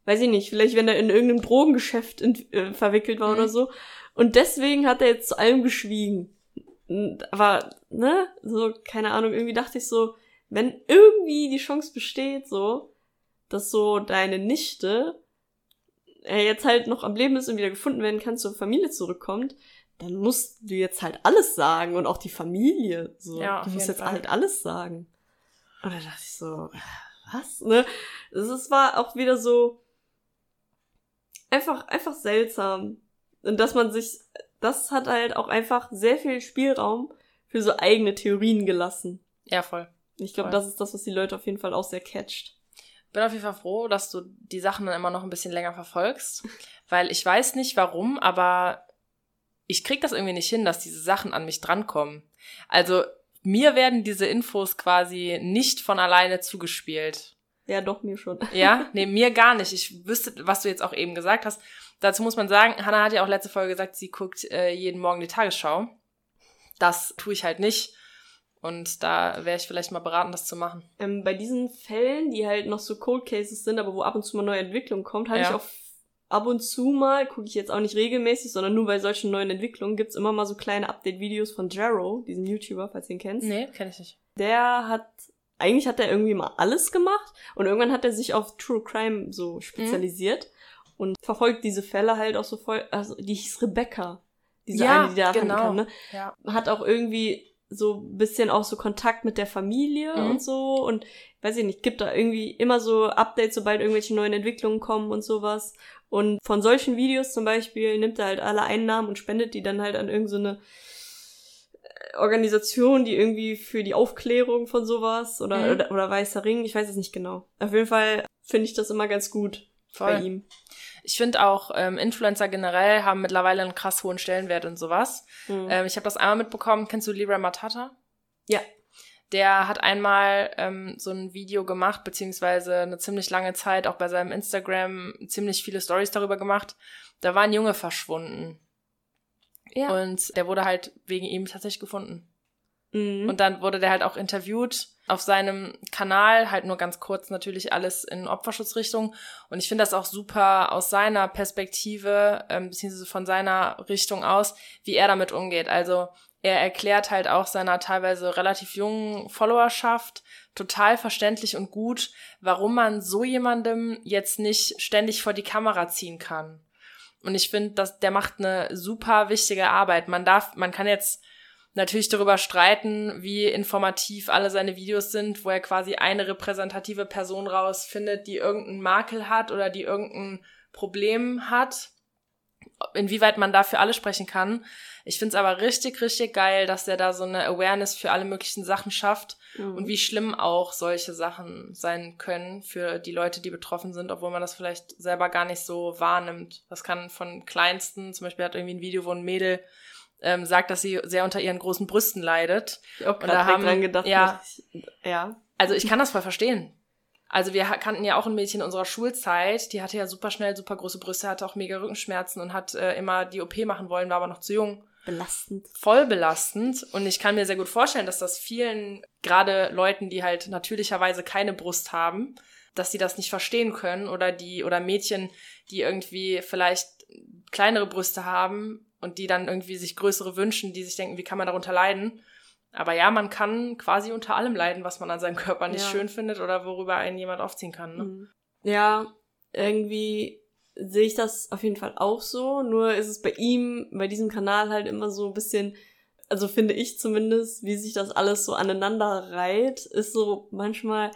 Weiß ich nicht, vielleicht wenn er in irgendeinem Drogengeschäft in, äh, verwickelt war mhm. oder so. Und deswegen hat er jetzt zu allem geschwiegen. Aber, ne, so, keine Ahnung, irgendwie dachte ich so, wenn irgendwie die Chance besteht, so, dass so deine Nichte er jetzt halt noch am Leben ist und wieder gefunden werden kann, zur Familie zurückkommt, dann musst du jetzt halt alles sagen und auch die Familie. So. Ja, du musst jetzt Fall. halt alles sagen. Und da dachte ich so, was? Ne? Es war auch wieder so einfach, einfach seltsam. Und dass man sich, das hat halt auch einfach sehr viel Spielraum für so eigene Theorien gelassen. Ja, voll. Ich glaube, das ist das, was die Leute auf jeden Fall auch sehr catcht bin auf jeden Fall froh, dass du die Sachen dann immer noch ein bisschen länger verfolgst, weil ich weiß nicht warum, aber ich krieg das irgendwie nicht hin, dass diese Sachen an mich drankommen. Also mir werden diese Infos quasi nicht von alleine zugespielt. Ja, doch, mir schon. Ja, nee, mir gar nicht. Ich wüsste, was du jetzt auch eben gesagt hast. Dazu muss man sagen, Hannah hat ja auch letzte Folge gesagt, sie guckt äh, jeden Morgen die Tagesschau. Das tue ich halt nicht. Und da wäre ich vielleicht mal beraten, das zu machen. Ähm, bei diesen Fällen, die halt noch so Cold Cases sind, aber wo ab und zu mal neue Entwicklung kommt, habe ja. ich auch ab und zu mal, gucke ich jetzt auch nicht regelmäßig, sondern nur bei solchen neuen Entwicklungen, gibt's immer mal so kleine Update-Videos von Jero, diesem YouTuber, falls ihr ihn kennst. Nee, kenn ich nicht. Der hat, eigentlich hat er irgendwie mal alles gemacht und irgendwann hat er sich auf True Crime so spezialisiert mhm. und verfolgt diese Fälle halt auch so voll, also die hieß Rebecca. Diese ja, eine, die da genau. kann, ne? Ja. Hat auch irgendwie so bisschen auch so Kontakt mit der Familie mhm. und so und weiß ich nicht, gibt da irgendwie immer so Updates, sobald irgendwelche neuen Entwicklungen kommen und sowas. Und von solchen Videos zum Beispiel nimmt er halt alle Einnahmen und spendet die dann halt an irgendeine so Organisation, die irgendwie für die Aufklärung von sowas oder, mhm. oder, oder Weißer Ring, ich weiß es nicht genau. Auf jeden Fall finde ich das immer ganz gut Voll. bei ihm. Ich finde auch, ähm, Influencer generell haben mittlerweile einen krass hohen Stellenwert und sowas. Mhm. Ähm, ich habe das einmal mitbekommen. Kennst du Libra Matata? Ja. Der hat einmal ähm, so ein Video gemacht, beziehungsweise eine ziemlich lange Zeit auch bei seinem Instagram ziemlich viele Stories darüber gemacht. Da war ein Junge verschwunden. Ja. Und der wurde halt wegen ihm tatsächlich gefunden. Mhm. Und dann wurde der halt auch interviewt auf seinem Kanal, halt nur ganz kurz natürlich alles in Opferschutzrichtung. Und ich finde das auch super aus seiner Perspektive, ähm, beziehungsweise von seiner Richtung aus, wie er damit umgeht. Also er erklärt halt auch seiner teilweise relativ jungen Followerschaft total verständlich und gut, warum man so jemandem jetzt nicht ständig vor die Kamera ziehen kann. Und ich finde, dass der macht eine super wichtige Arbeit. Man darf, man kann jetzt natürlich darüber streiten, wie informativ alle seine Videos sind, wo er quasi eine repräsentative Person rausfindet, die irgendeinen Makel hat oder die irgendein Problem hat inwieweit man da für alle sprechen kann. Ich find's aber richtig, richtig geil, dass der da so eine Awareness für alle möglichen Sachen schafft Mhm. und wie schlimm auch solche Sachen sein können für die Leute, die betroffen sind, obwohl man das vielleicht selber gar nicht so wahrnimmt. Das kann von kleinsten, zum Beispiel hat irgendwie ein Video, wo ein Mädel ähm, sagt, dass sie sehr unter ihren großen Brüsten leidet. Ich hab Und da haben- dran gedacht, ja. ich, ja. Also ich kann das voll verstehen. Also wir kannten ja auch ein Mädchen in unserer Schulzeit, die hatte ja super schnell super große Brüste, hatte auch mega Rückenschmerzen und hat äh, immer die OP machen wollen, war aber noch zu jung. belastend. Voll belastend. Und ich kann mir sehr gut vorstellen, dass das vielen, gerade Leuten, die halt natürlicherweise keine Brust haben, dass sie das nicht verstehen können oder die, oder Mädchen, die irgendwie vielleicht kleinere Brüste haben und die dann irgendwie sich größere wünschen, die sich denken, wie kann man darunter leiden? Aber ja, man kann quasi unter allem leiden, was man an seinem Körper nicht Ja. schön findet oder worüber einen jemand aufziehen kann. Ne? Mhm. Ja, irgendwie sehe ich das auf jeden Fall auch so. Nur ist es bei ihm, bei diesem Kanal halt immer so ein bisschen, also finde ich zumindest, wie sich das alles so aneinander reiht, ist so manchmal,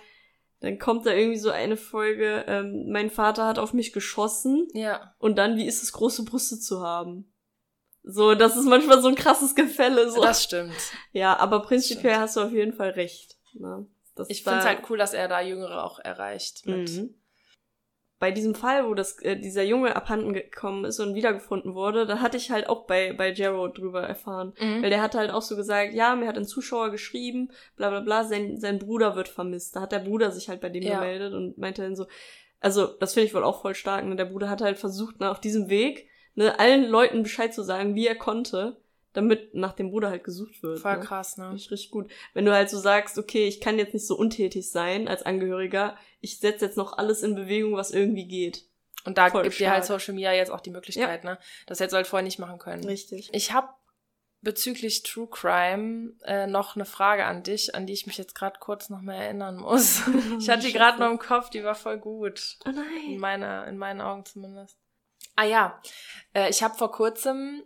dann kommt da irgendwie so eine Folge, ähm, mein Vater hat auf mich geschossen Ja, und dann, wie ist es, große Brüste zu haben? So, das ist manchmal so ein krasses Gefälle. So. das stimmt. ja, aber prinzipiell hast du auf jeden Fall recht. Ne? Das Ich finde es halt cool, dass er da Jüngere auch erreicht. Mhm. Bei diesem Fall, wo das, äh, dieser Junge abhanden gekommen ist und wiedergefunden wurde, da hatte ich halt auch bei, bei Jero drüber erfahren. Mhm. Weil der hat halt auch so gesagt, ja, mir hat ein Zuschauer geschrieben, bla bla bla, sein, sein Bruder wird vermisst. Da hat der Bruder sich halt bei dem Ja. gemeldet und meinte dann so, also das finde ich wohl auch voll stark, ne? Der Bruder hat halt versucht, ne, auf diesem Weg, ne, allen Leuten Bescheid zu sagen, wie er konnte, damit nach dem Bruder halt gesucht wird. Voll ne? krass, ne? Ich richtig gut. Wenn du halt so sagst, okay, ich kann jetzt nicht so untätig sein als Angehöriger, ich setze jetzt noch alles in Bewegung, was irgendwie geht. Und da Voll gibt dir halt stark. Social Media jetzt auch die Möglichkeit, ne? Das hättest du halt vorher nicht machen können. Richtig. Ich habe bezüglich True Crime äh, noch eine Frage an dich, an die ich mich jetzt gerade kurz noch mal erinnern muss. Ich hatte die gerade noch im Kopf, die war voll gut. Oh In, nein. meiner, in meinen Augen zumindest. Ah ja, äh, ich habe vor kurzem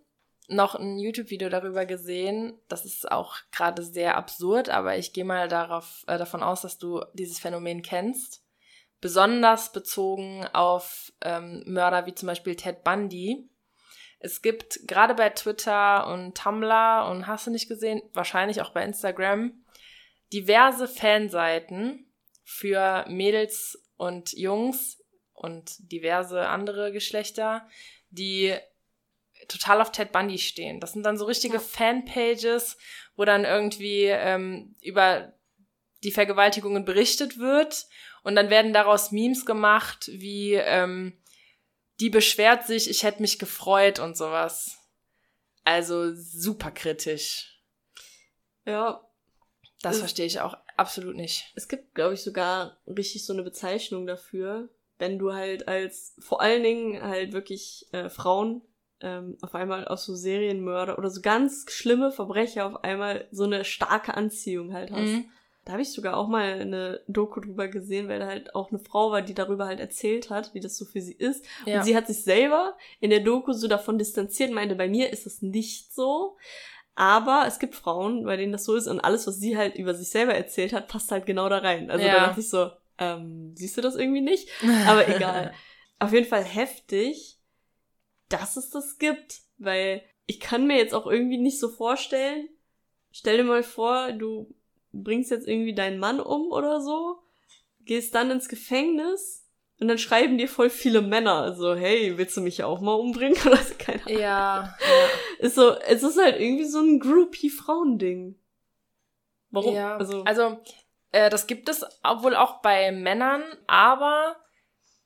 noch ein YouTube-Video darüber gesehen. Das ist auch gerade sehr absurd, aber ich gehe mal darauf, äh, davon aus, dass du dieses Phänomen kennst. Besonders bezogen auf ähm, Mörder wie zum Beispiel Ted Bundy. Es gibt gerade bei Twitter und Tumblr und hast du nicht gesehen, wahrscheinlich auch bei Instagram, diverse Fanseiten für Mädels und Jungs und diverse andere Geschlechter, die total auf Ted Bundy stehen. Das sind dann so richtige Ja. Fanpages, wo dann irgendwie ähm, über die Vergewaltigungen berichtet wird und dann werden daraus Memes gemacht, wie ähm, die beschwert sich, ich hätte mich gefreut und sowas. Also super kritisch. Ja, Das verstehe ich auch absolut nicht. es gibt, glaube ich, sogar richtig so eine Bezeichnung dafür, wenn du halt als, vor allen Dingen halt wirklich äh, Frauen ähm, auf einmal aus so Serienmörder oder so ganz schlimme Verbrecher auf einmal so eine starke Anziehung halt hast. Mhm. Da habe ich sogar auch mal eine Doku drüber gesehen, weil da halt auch eine Frau war, die darüber halt erzählt hat, wie das so für sie ist. Ja. Und sie hat sich selber in der Doku so davon distanziert, meinte, bei mir ist es nicht so. Aber es gibt Frauen, bei denen das so ist und alles, was sie halt über sich selber erzählt hat, passt halt genau da rein. Also Ja. da dachte ich so, ähm, siehst du das irgendwie nicht? Aber egal. Auf jeden Fall heftig, dass es das gibt, weil ich kann mir jetzt auch irgendwie nicht so vorstellen, stell dir mal vor, du bringst jetzt irgendwie deinen Mann um oder so, gehst dann ins Gefängnis und dann schreiben dir voll viele Männer so, hey, willst du mich auch mal umbringen? Oder so, keine Ahnung. ja, Ist so, es ist halt irgendwie so ein Groupie-Frauending. Warum? Ja, Also, also, äh, das gibt es wohl auch bei Männern, aber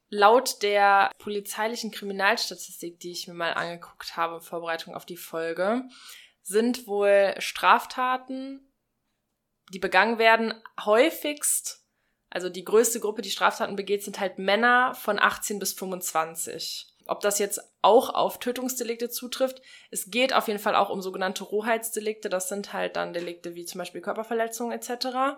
laut der polizeilichen Kriminalstatistik, die ich mir mal angeguckt habe Vorbereitung auf die Folge, sind wohl Straftaten, die begangen werden, häufigst, also die größte Gruppe, die Straftaten begeht, sind halt Männer von 18 bis 25. Ob das jetzt auch auf Tötungsdelikte zutrifft, es geht auf jeden Fall auch um sogenannte Rohheitsdelikte. Das sind halt dann Delikte wie zum Beispiel Körperverletzung etc.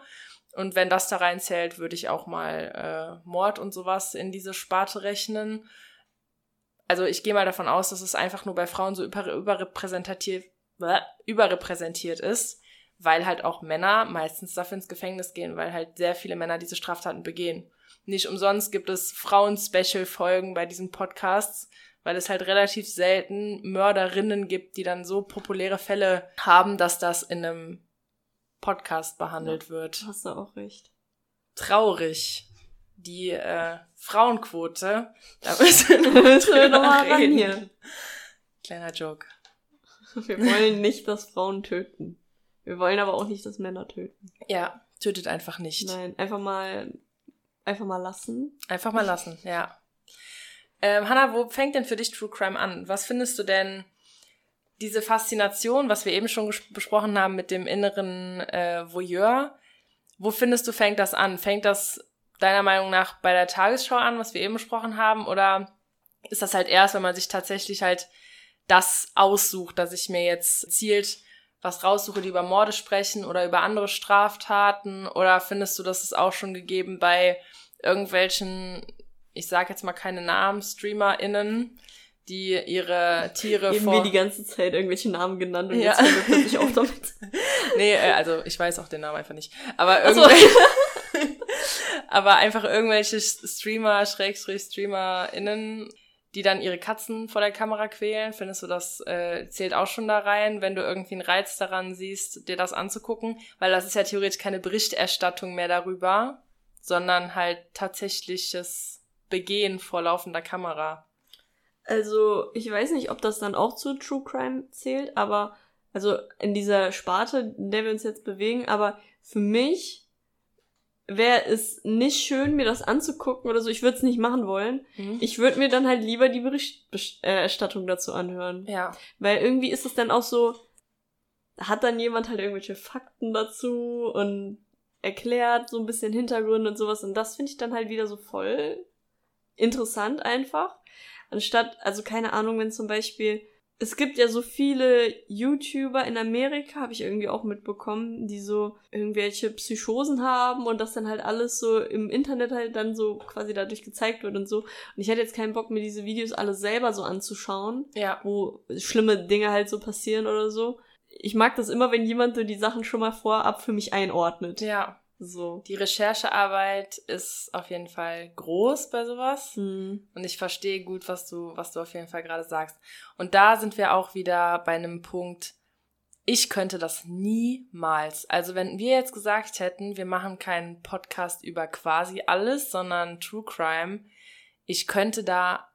Und wenn das da reinzählt, würde ich auch mal äh, Mord und sowas in diese Sparte rechnen. Also ich gehe mal davon aus, dass es einfach nur bei Frauen so über, überrepräsentativ, überrepräsentiert ist, weil halt auch Männer meistens dafür ins Gefängnis gehen, weil halt sehr viele Männer diese Straftaten begehen. Nicht umsonst gibt es Frauen-Special-Folgen bei diesen Podcasts, weil es halt relativ selten Mörderinnen gibt, die dann so populäre Fälle haben, dass das in einem Podcast behandelt wird. Hast du auch recht. Traurig. Die äh, Frauenquote, da müssen wir Müssen wir drüber noch mal ran reden. hier. Kleiner Joke. Wir wollen nicht, dass Frauen töten. Wir wollen aber auch nicht, dass Männer töten. Ja, tötet einfach nicht. Nein, einfach mal, einfach mal lassen. Einfach mal lassen, ja. Ähm, Hanna, wo fängt denn für dich True Crime an? Was findest du denn diese Faszination, was wir eben schon besprochen haben mit dem inneren äh, Voyeur? Wo findest du, fängt das an? Fängt das deiner Meinung nach bei der Tagesschau an, was wir eben besprochen haben? Oder ist das halt erst, wenn man sich tatsächlich halt das aussucht, dass ich mir jetzt zielt was raussuche, die über Morde sprechen oder über andere Straftaten? Oder findest du, das ist auch schon gegeben bei irgendwelchen, ich sag jetzt mal keine Namen, StreamerInnen, die ihre Tiere Eben vor... wir die ganze Zeit irgendwelche Namen genannt und Ja. jetzt wir plötzlich auf damit. Nee, äh, also ich weiß auch den Namen einfach nicht. Aber so. irgendwelche, aber einfach irgendwelche Streamer, Schrägstrich StreamerInnen, die dann ihre Katzen vor der Kamera quälen. Findest du, das äh, zählt auch schon da rein, wenn du irgendwie einen Reiz daran siehst, dir das anzugucken? Weil das ist ja theoretisch keine Berichterstattung mehr darüber, sondern halt tatsächliches Begehen vor laufender Kamera. Also, ich weiß nicht, ob das dann auch zu True Crime zählt, aber also in dieser Sparte, in der wir uns jetzt bewegen, aber für mich wäre es nicht schön, mir das anzugucken oder so. Ich würde es nicht machen wollen. Hm? Ich würde mir dann halt lieber die Berichterstattung dazu anhören. Ja, Weil irgendwie ist es dann auch so, hat dann jemand halt irgendwelche Fakten dazu und erklärt so ein bisschen Hintergründe und sowas. Und das finde ich dann halt wieder so voll interessant einfach. Anstatt, also keine Ahnung, wenn zum Beispiel, es gibt ja so viele YouTuber in Amerika, habe ich irgendwie auch mitbekommen, die so irgendwelche Psychosen haben und das dann halt alles so im Internet halt dann so quasi dadurch gezeigt wird und so. Und ich hätte jetzt keinen Bock, mir diese Videos alle selber so anzuschauen ja, wo schlimme Dinge halt so passieren oder so. Ich mag das immer, wenn jemand so die Sachen schon mal vorab für mich einordnet. ja. So. Die Recherchearbeit ist auf jeden Fall groß bei sowas. Hm. Und ich verstehe gut, was du, was du auf jeden Fall gerade sagst. Und da sind wir auch wieder bei einem Punkt, ich könnte das niemals. Also wenn wir jetzt gesagt hätten, wir machen keinen Podcast über quasi alles, sondern True Crime, ich könnte da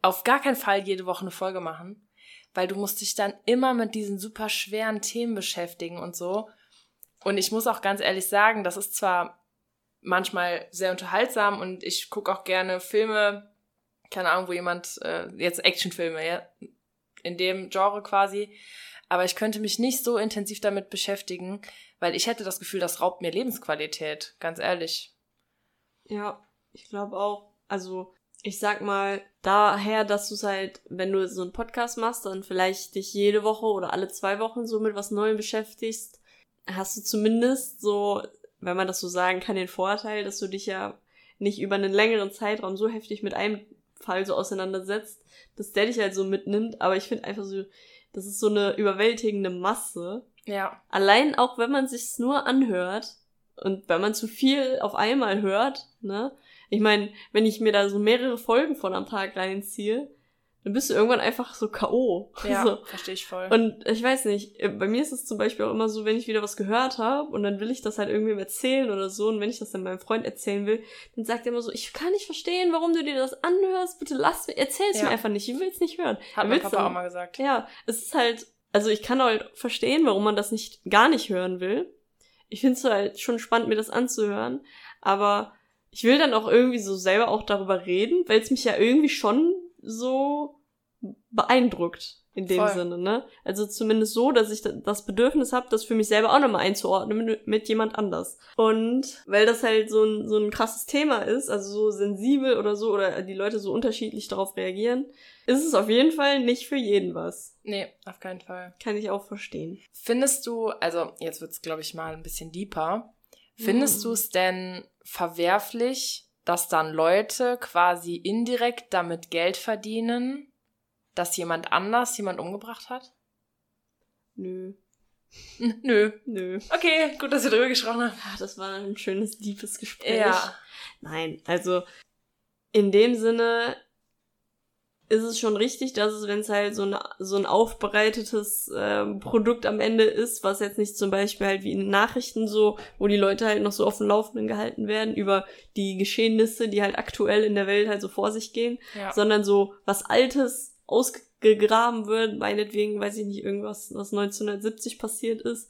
auf gar keinen Fall jede Woche eine Folge machen, weil du musst dich dann immer mit diesen super schweren Themen beschäftigen und so. Und ich muss auch ganz ehrlich sagen, das ist zwar manchmal sehr unterhaltsam und ich gucke auch gerne Filme, keine Ahnung, wo jemand, äh, jetzt Actionfilme, ja, in dem Genre quasi, aber ich könnte mich nicht so intensiv damit beschäftigen, weil ich hätte das Gefühl, das raubt mir Lebensqualität, ganz ehrlich. Ja, ich glaube auch. Also, ich sag mal, daher, dass du halt, wenn du so einen Podcast machst und vielleicht dich jede Woche oder alle zwei Wochen so mit was Neuem beschäftigst, hast du zumindest so, wenn man das so sagen kann, den Vorteil, dass du dich ja nicht über einen längeren Zeitraum so heftig mit einem Fall so auseinandersetzt, dass der dich halt so mitnimmt. Aber ich finde einfach so, das ist so eine überwältigende Masse. Ja, Allein auch wenn man sich's nur anhört und wenn man zu viel auf einmal hört, ne? Ich meine, wenn ich mir da so mehrere Folgen von am Tag reinziehe, dann bist du irgendwann einfach so K.O. ja, So. verstehe ich voll. Und ich weiß nicht, äh, bei mir ist es zum Beispiel auch immer so, wenn ich wieder was gehört habe und dann will ich das halt irgendwem erzählen oder so und wenn ich das dann meinem Freund erzählen will, dann sagt er immer so, ich kann nicht verstehen, warum du dir das anhörst, bitte lass mir, erzähl's Ja. mir einfach nicht, ich will's nicht hören. Hat Er mein Papa dann. auch mal gesagt. Ja, es ist halt, also ich kann halt verstehen, warum man das nicht, gar nicht hören will. Ich finde es halt schon spannend, mir das anzuhören, aber ich will dann auch irgendwie so selber auch darüber reden, weil es mich ja irgendwie schon so beeindruckt in dem Voll. Sinne, ne? Also zumindest so, dass ich da- das Bedürfnis habe, das für mich selber auch nochmal einzuordnen mit, mit jemand anders. Und weil das halt so ein, so ein krasses Thema ist, also so sensibel oder so, oder die Leute so unterschiedlich darauf reagieren, ist es auf jeden Fall nicht für jeden was. Nee, auf keinen Fall. Kann ich auch verstehen. Findest du, also jetzt wird's glaube ich mal ein bisschen deeper, findest Mhm. du es denn verwerflich, dass dann Leute quasi indirekt damit Geld verdienen, dass jemand anders jemand umgebracht hat? Nö. Nö. Nö. Okay, gut, dass wir drüber gesprochen haben. Ah, Das war ein schönes, deepes Gespräch. Ja. Nein, also in dem Sinne ist es schon richtig, dass es, wenn es halt so, eine, so ein aufbereitetes äh, Produkt am Ende ist, was jetzt nicht zum Beispiel halt wie in Nachrichten so, wo die Leute halt noch so auf dem Laufenden gehalten werden über die Geschehnisse, die halt aktuell in der Welt halt so vor sich gehen, ja. sondern so was Altes ausgegraben wird, meinetwegen, weiß ich nicht, irgendwas, was 1970 passiert ist,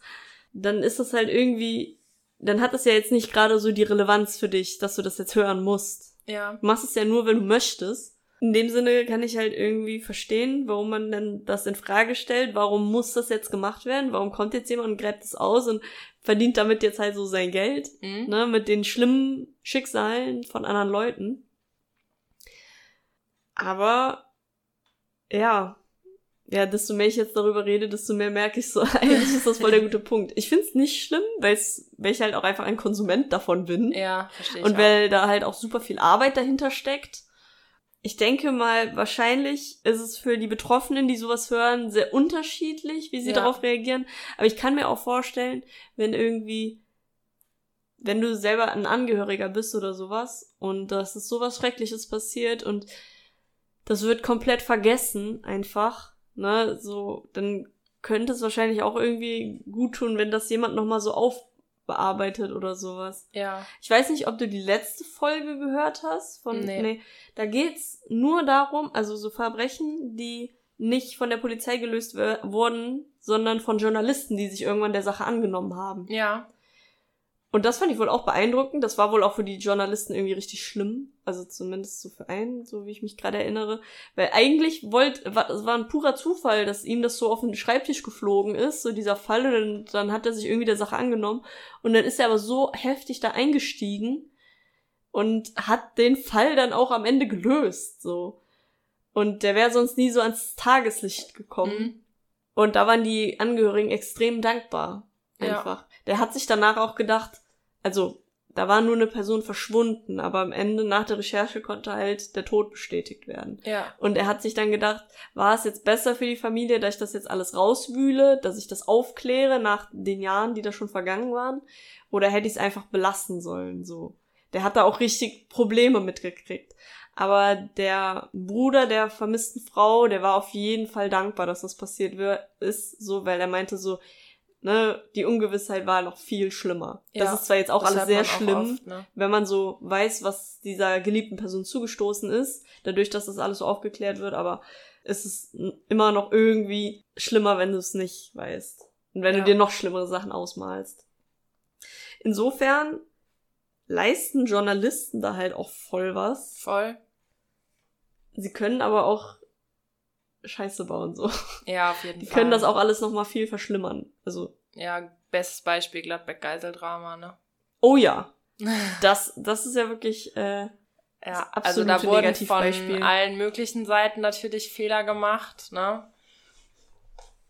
dann ist das halt irgendwie, dann hat das ja jetzt nicht gerade so die Relevanz für dich, dass du das jetzt hören musst. Ja. Du machst es ja nur, wenn du möchtest in dem Sinne kann ich halt irgendwie verstehen, warum man dann das in Frage stellt. Warum muss das jetzt gemacht werden? Warum kommt jetzt jemand und gräbt es aus und verdient damit jetzt halt so sein Geld, mhm. ne, mit den schlimmen Schicksalen von anderen Leuten. Aber, ja, ja, desto mehr ich jetzt darüber rede, desto mehr merke ich so, eigentlich ist das voll der gute Punkt. Ich find's nicht schlimm, weil's, weil ich halt auch einfach ein Konsument davon bin. Ja, verstehe ich. Und weil da halt auch super viel Arbeit dahinter steckt ich denke mal, wahrscheinlich ist es für die Betroffenen, die sowas hören, sehr unterschiedlich, wie sie ja. darauf reagieren. Aber ich kann mir auch vorstellen, wenn irgendwie, wenn du selber ein Angehöriger bist oder sowas und dass es sowas Schreckliches passiert und das wird komplett vergessen einfach, ne, so, dann könnte es wahrscheinlich auch irgendwie gut tun, wenn das jemand nochmal so auf bearbeitet oder sowas. Ja. Ich weiß nicht, ob du die letzte Folge gehört hast von nee. nee. Da geht's nur darum, also so Verbrechen, die nicht von der Polizei gelöst wurden, sondern von Journalisten, die sich irgendwann der Sache angenommen haben. Ja. Und das fand ich wohl auch beeindruckend. Das war wohl auch für die Journalisten irgendwie richtig schlimm. Also zumindest so für einen, so wie ich mich gerade erinnere. Weil eigentlich wollte, es war ein purer Zufall, dass ihm das so auf den Schreibtisch geflogen ist, so dieser Fall. Und dann, dann hat er sich irgendwie der Sache angenommen. Und dann ist er aber so heftig da eingestiegen und hat den Fall dann auch am Ende gelöst, so. Und der wäre sonst nie so ans Tageslicht gekommen. Mhm. Und da waren die Angehörigen extrem dankbar. Einfach. Ja. Der hat sich danach auch gedacht, also da war nur eine Person verschwunden, aber am Ende nach der Recherche konnte halt der Tod bestätigt werden. Ja. Und er hat sich dann gedacht, war es jetzt besser für die Familie, dass ich das jetzt alles rauswühle, dass ich das aufkläre nach den Jahren, die da schon vergangen waren, oder hätte ich es einfach belassen sollen, so. Der hat da auch richtig Probleme mitgekriegt. Aber der Bruder der vermissten Frau, der war auf jeden Fall dankbar, dass das passiert ist, so, weil er meinte so, ne, die Ungewissheit war noch viel schlimmer. Ja, das ist zwar jetzt auch alles sehr schlimm, oft, ne? wenn man so weiß, was dieser geliebten Person zugestoßen ist, dadurch, dass das alles so aufgeklärt wird, aber es ist immer noch irgendwie schlimmer, wenn du es nicht weißt. Und wenn ja. du dir noch schlimmere Sachen ausmalst. Insofern leisten Journalisten da halt auch voll was. Voll. Sie können aber auch Scheiße bauen, so. Ja, auf jeden die Fall. Die können das auch alles nochmal viel verschlimmern. Also. Ja, bestes Beispiel Gladbeck-Geiseldrama, ne? Oh ja. Das, das ist ja wirklich, äh, ja, also da wurden von allen möglichen Seiten natürlich Fehler gemacht, ne?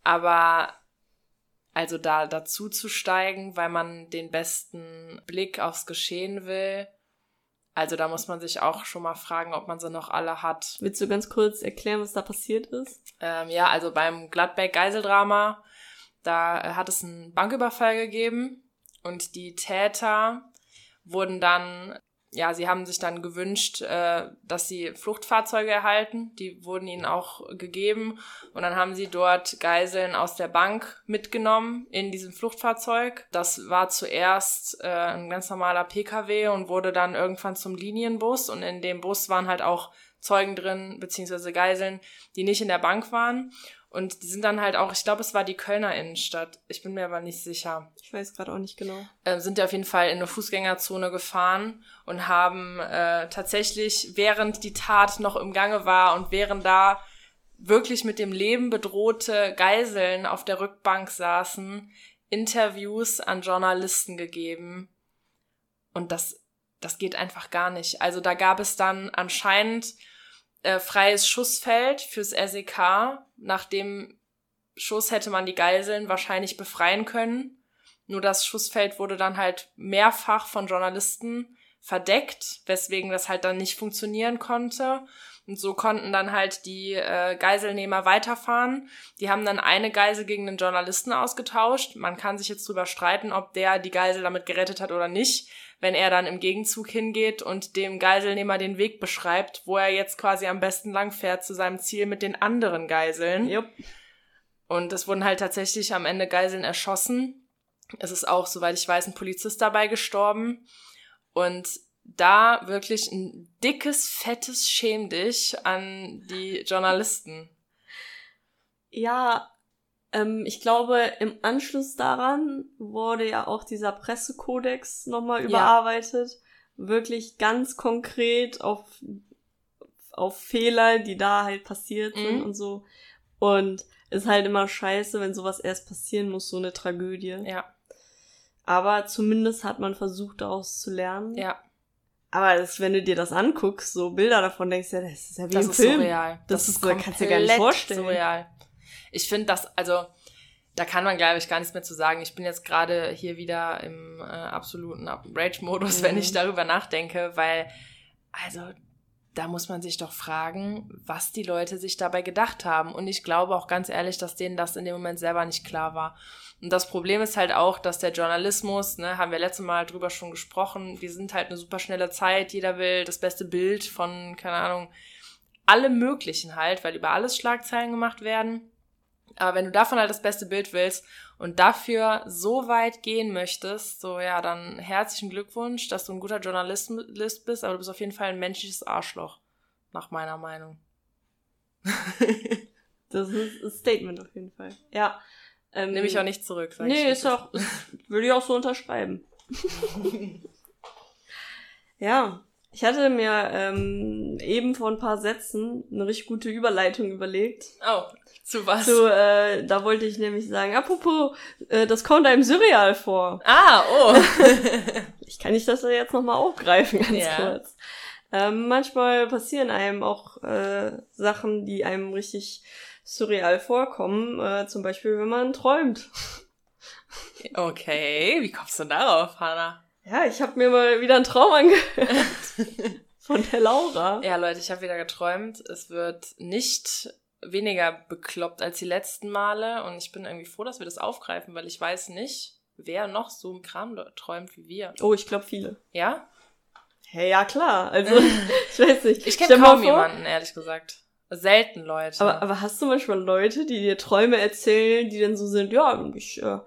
Aber also da dazu zu steigen, weil man den besten Blick aufs Geschehen will, also da muss man sich auch schon mal fragen, ob man sie noch alle hat. Willst du ganz kurz erklären, was da passiert ist? Ähm, ja, also beim Gladbeck-Geiseldrama, da hat es einen Banküberfall gegeben und die Täter wurden dann ja, sie haben sich dann gewünscht, äh, dass sie Fluchtfahrzeuge erhalten. Die wurden ihnen auch gegeben. Und dann haben sie dort Geiseln aus der Bank mitgenommen in diesem Fluchtfahrzeug. Das war zuerst äh, ein ganz normaler Pkw und wurde dann irgendwann zum Linienbus. Und in dem Bus waren halt auch Zeugen drin, beziehungsweise Geiseln, die nicht in der Bank waren. Und die sind dann halt auch, ich glaube, es war die Kölner Innenstadt. Ich bin mir aber nicht sicher. Ich weiß gerade auch nicht genau. Äh, sind ja auf jeden Fall in eine Fußgängerzone gefahren und haben äh, tatsächlich, während die Tat noch im Gange war und während da wirklich mit dem Leben bedrohte Geiseln auf der Rückbank saßen, Interviews an Journalisten gegeben. Und das, das geht einfach gar nicht. Also da gab es dann anscheinend äh, freies Schussfeld fürs SEK. Nach dem Schuss hätte man die Geiseln wahrscheinlich befreien können. Nur das Schussfeld wurde dann halt mehrfach von Journalisten verdeckt, weswegen das halt dann nicht funktionieren konnte. Und so konnten dann halt die äh, Geiselnehmer weiterfahren. Die haben dann eine Geisel gegen einen Journalisten ausgetauscht. Man kann sich jetzt drüber streiten, ob der die Geisel damit gerettet hat oder nicht, wenn er dann im Gegenzug hingeht und dem Geiselnehmer den Weg beschreibt, wo er jetzt quasi am besten langfährt zu seinem Ziel mit den anderen Geiseln. Jupp. Und es wurden halt tatsächlich am Ende Geiseln erschossen. Es ist auch, soweit ich weiß, ein Polizist dabei gestorben. Und da wirklich ein dickes, fettes Schäm dich an die Journalisten. Ja, ähm, ich glaube, im Anschluss daran wurde ja auch dieser Pressekodex nochmal Ja. überarbeitet. Wirklich ganz konkret auf, auf Fehler, die da halt passiert sind Mhm. und so. Und ist halt immer scheiße, wenn sowas erst passieren muss, so eine Tragödie. Ja, Aber zumindest hat man versucht, daraus zu lernen. ja, Aber das, wenn du dir das anguckst, so Bilder davon, denkst du ja, das ist ja wie das im ist Film. surreal. Das ist- das kannst du dir gar nicht vorstellen. Surreal. Ich finde das, also, da kann man, glaube ich, gar nichts mehr zu sagen. Ich bin jetzt gerade hier wieder im äh, absoluten Rage-Modus, Mhm. wenn ich darüber nachdenke, weil, also, da muss man sich doch fragen, was die Leute sich dabei gedacht haben. Und ich glaube auch ganz ehrlich, dass denen das in dem Moment selber nicht klar war. Und das Problem ist halt auch, dass der Journalismus, ne, haben wir letztes Mal drüber schon gesprochen, wir sind halt eine super schnelle Zeit, jeder will das beste Bild von, keine Ahnung, alle möglichen halt, weil über alles Schlagzeilen gemacht werden. Aber wenn du davon halt das beste Bild willst und dafür so weit gehen möchtest, so ja, dann herzlichen Glückwunsch, dass du ein guter Journalist bist, aber du bist auf jeden Fall ein menschliches Arschloch, nach meiner Meinung. Das ist ein Statement auf jeden Fall. Ja. Ähm, Nehme ich auch nicht zurück. sag ich Nee, dir. ist auch, würde ich auch so unterschreiben. ja. Ich hatte mir ähm, eben vor ein paar Sätzen eine richtig gute Überleitung überlegt. Oh, zu was? So, äh, da wollte ich nämlich sagen, apropos, äh, das kommt einem surreal vor. Ah, oh. Ich kann nicht das jetzt nochmal aufgreifen, ganz Ja. kurz. Ähm, manchmal passieren einem auch äh, Sachen, die einem richtig surreal vorkommen. Äh, zum Beispiel, wenn man träumt. okay, wie kommst du darauf, Hannah? Ja, ich habe mir mal wieder einen Traum angehört. Von der Laura. Ja, Leute, ich habe wieder geträumt. Es wird nicht weniger bekloppt als die letzten Male und ich bin irgendwie froh, dass wir das aufgreifen, weil ich weiß nicht, wer noch so einen Kram träumt wie wir. Oh, ich glaube viele. Ja? Hey, ja klar. Also, ich weiß nicht. Ich kenne kaum jemanden, ehrlich gesagt. Selten Leute. Aber, aber hast du manchmal Leute, die dir Träume erzählen, die dann so sind, ja, ich äh,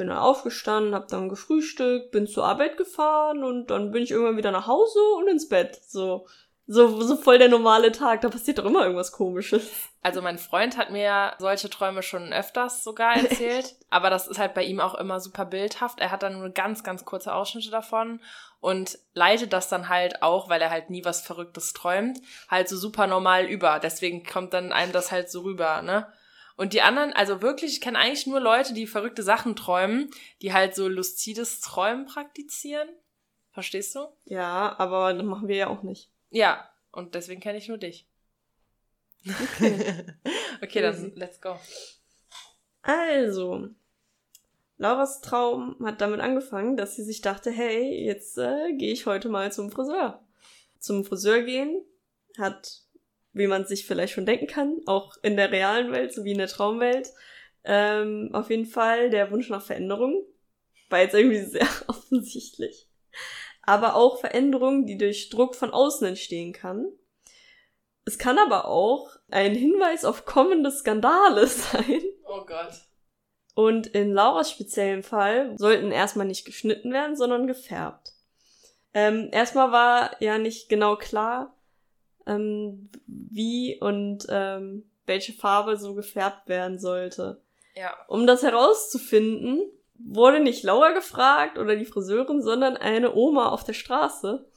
bin dann aufgestanden, hab dann gefrühstückt, bin zur Arbeit gefahren und dann bin ich irgendwann wieder nach Hause und ins Bett. So, so, so voll der normale Tag. Da passiert doch immer irgendwas komisches. Also mein Freund hat mir solche Träume schon öfters sogar erzählt, aber das ist halt bei ihm auch immer super bildhaft. Er hat dann nur ganz, ganz kurze Ausschnitte davon und leitet das dann halt auch, weil er halt nie was Verrücktes träumt, halt so super normal über. Deswegen kommt dann einem das halt so rüber, ne? Und die anderen, also wirklich, ich kenne eigentlich nur Leute, die verrückte Sachen träumen, die halt so lucides Träumen praktizieren. Verstehst du? Ja, aber das machen wir ja auch nicht. Ja, und deswegen kenne ich nur dich. okay, dann Easy. let's go. Also, Lauras Traum hat damit angefangen, dass sie sich dachte, hey, jetzt äh, gehe ich heute mal zum Friseur. Zum Friseur gehen hat, wie man sich vielleicht schon denken kann, auch in der realen Welt sowie in der Traumwelt, ähm, auf jeden Fall der Wunsch nach Veränderung. War jetzt irgendwie sehr offensichtlich. Aber auch Veränderung, die durch Druck von außen entstehen kann. Es kann aber auch ein Hinweis auf kommende Skandale sein. Oh Gott. Und in Lauras speziellen Fall sollten erstmal nicht geschnitten werden, sondern gefärbt. Ähm, erstmal war ja nicht genau klar, ähm, wie und ähm, welche Farbe so gefärbt werden sollte. Ja. Um das herauszufinden, wurde nicht Laura gefragt oder die Friseurin, sondern eine Oma auf der Straße.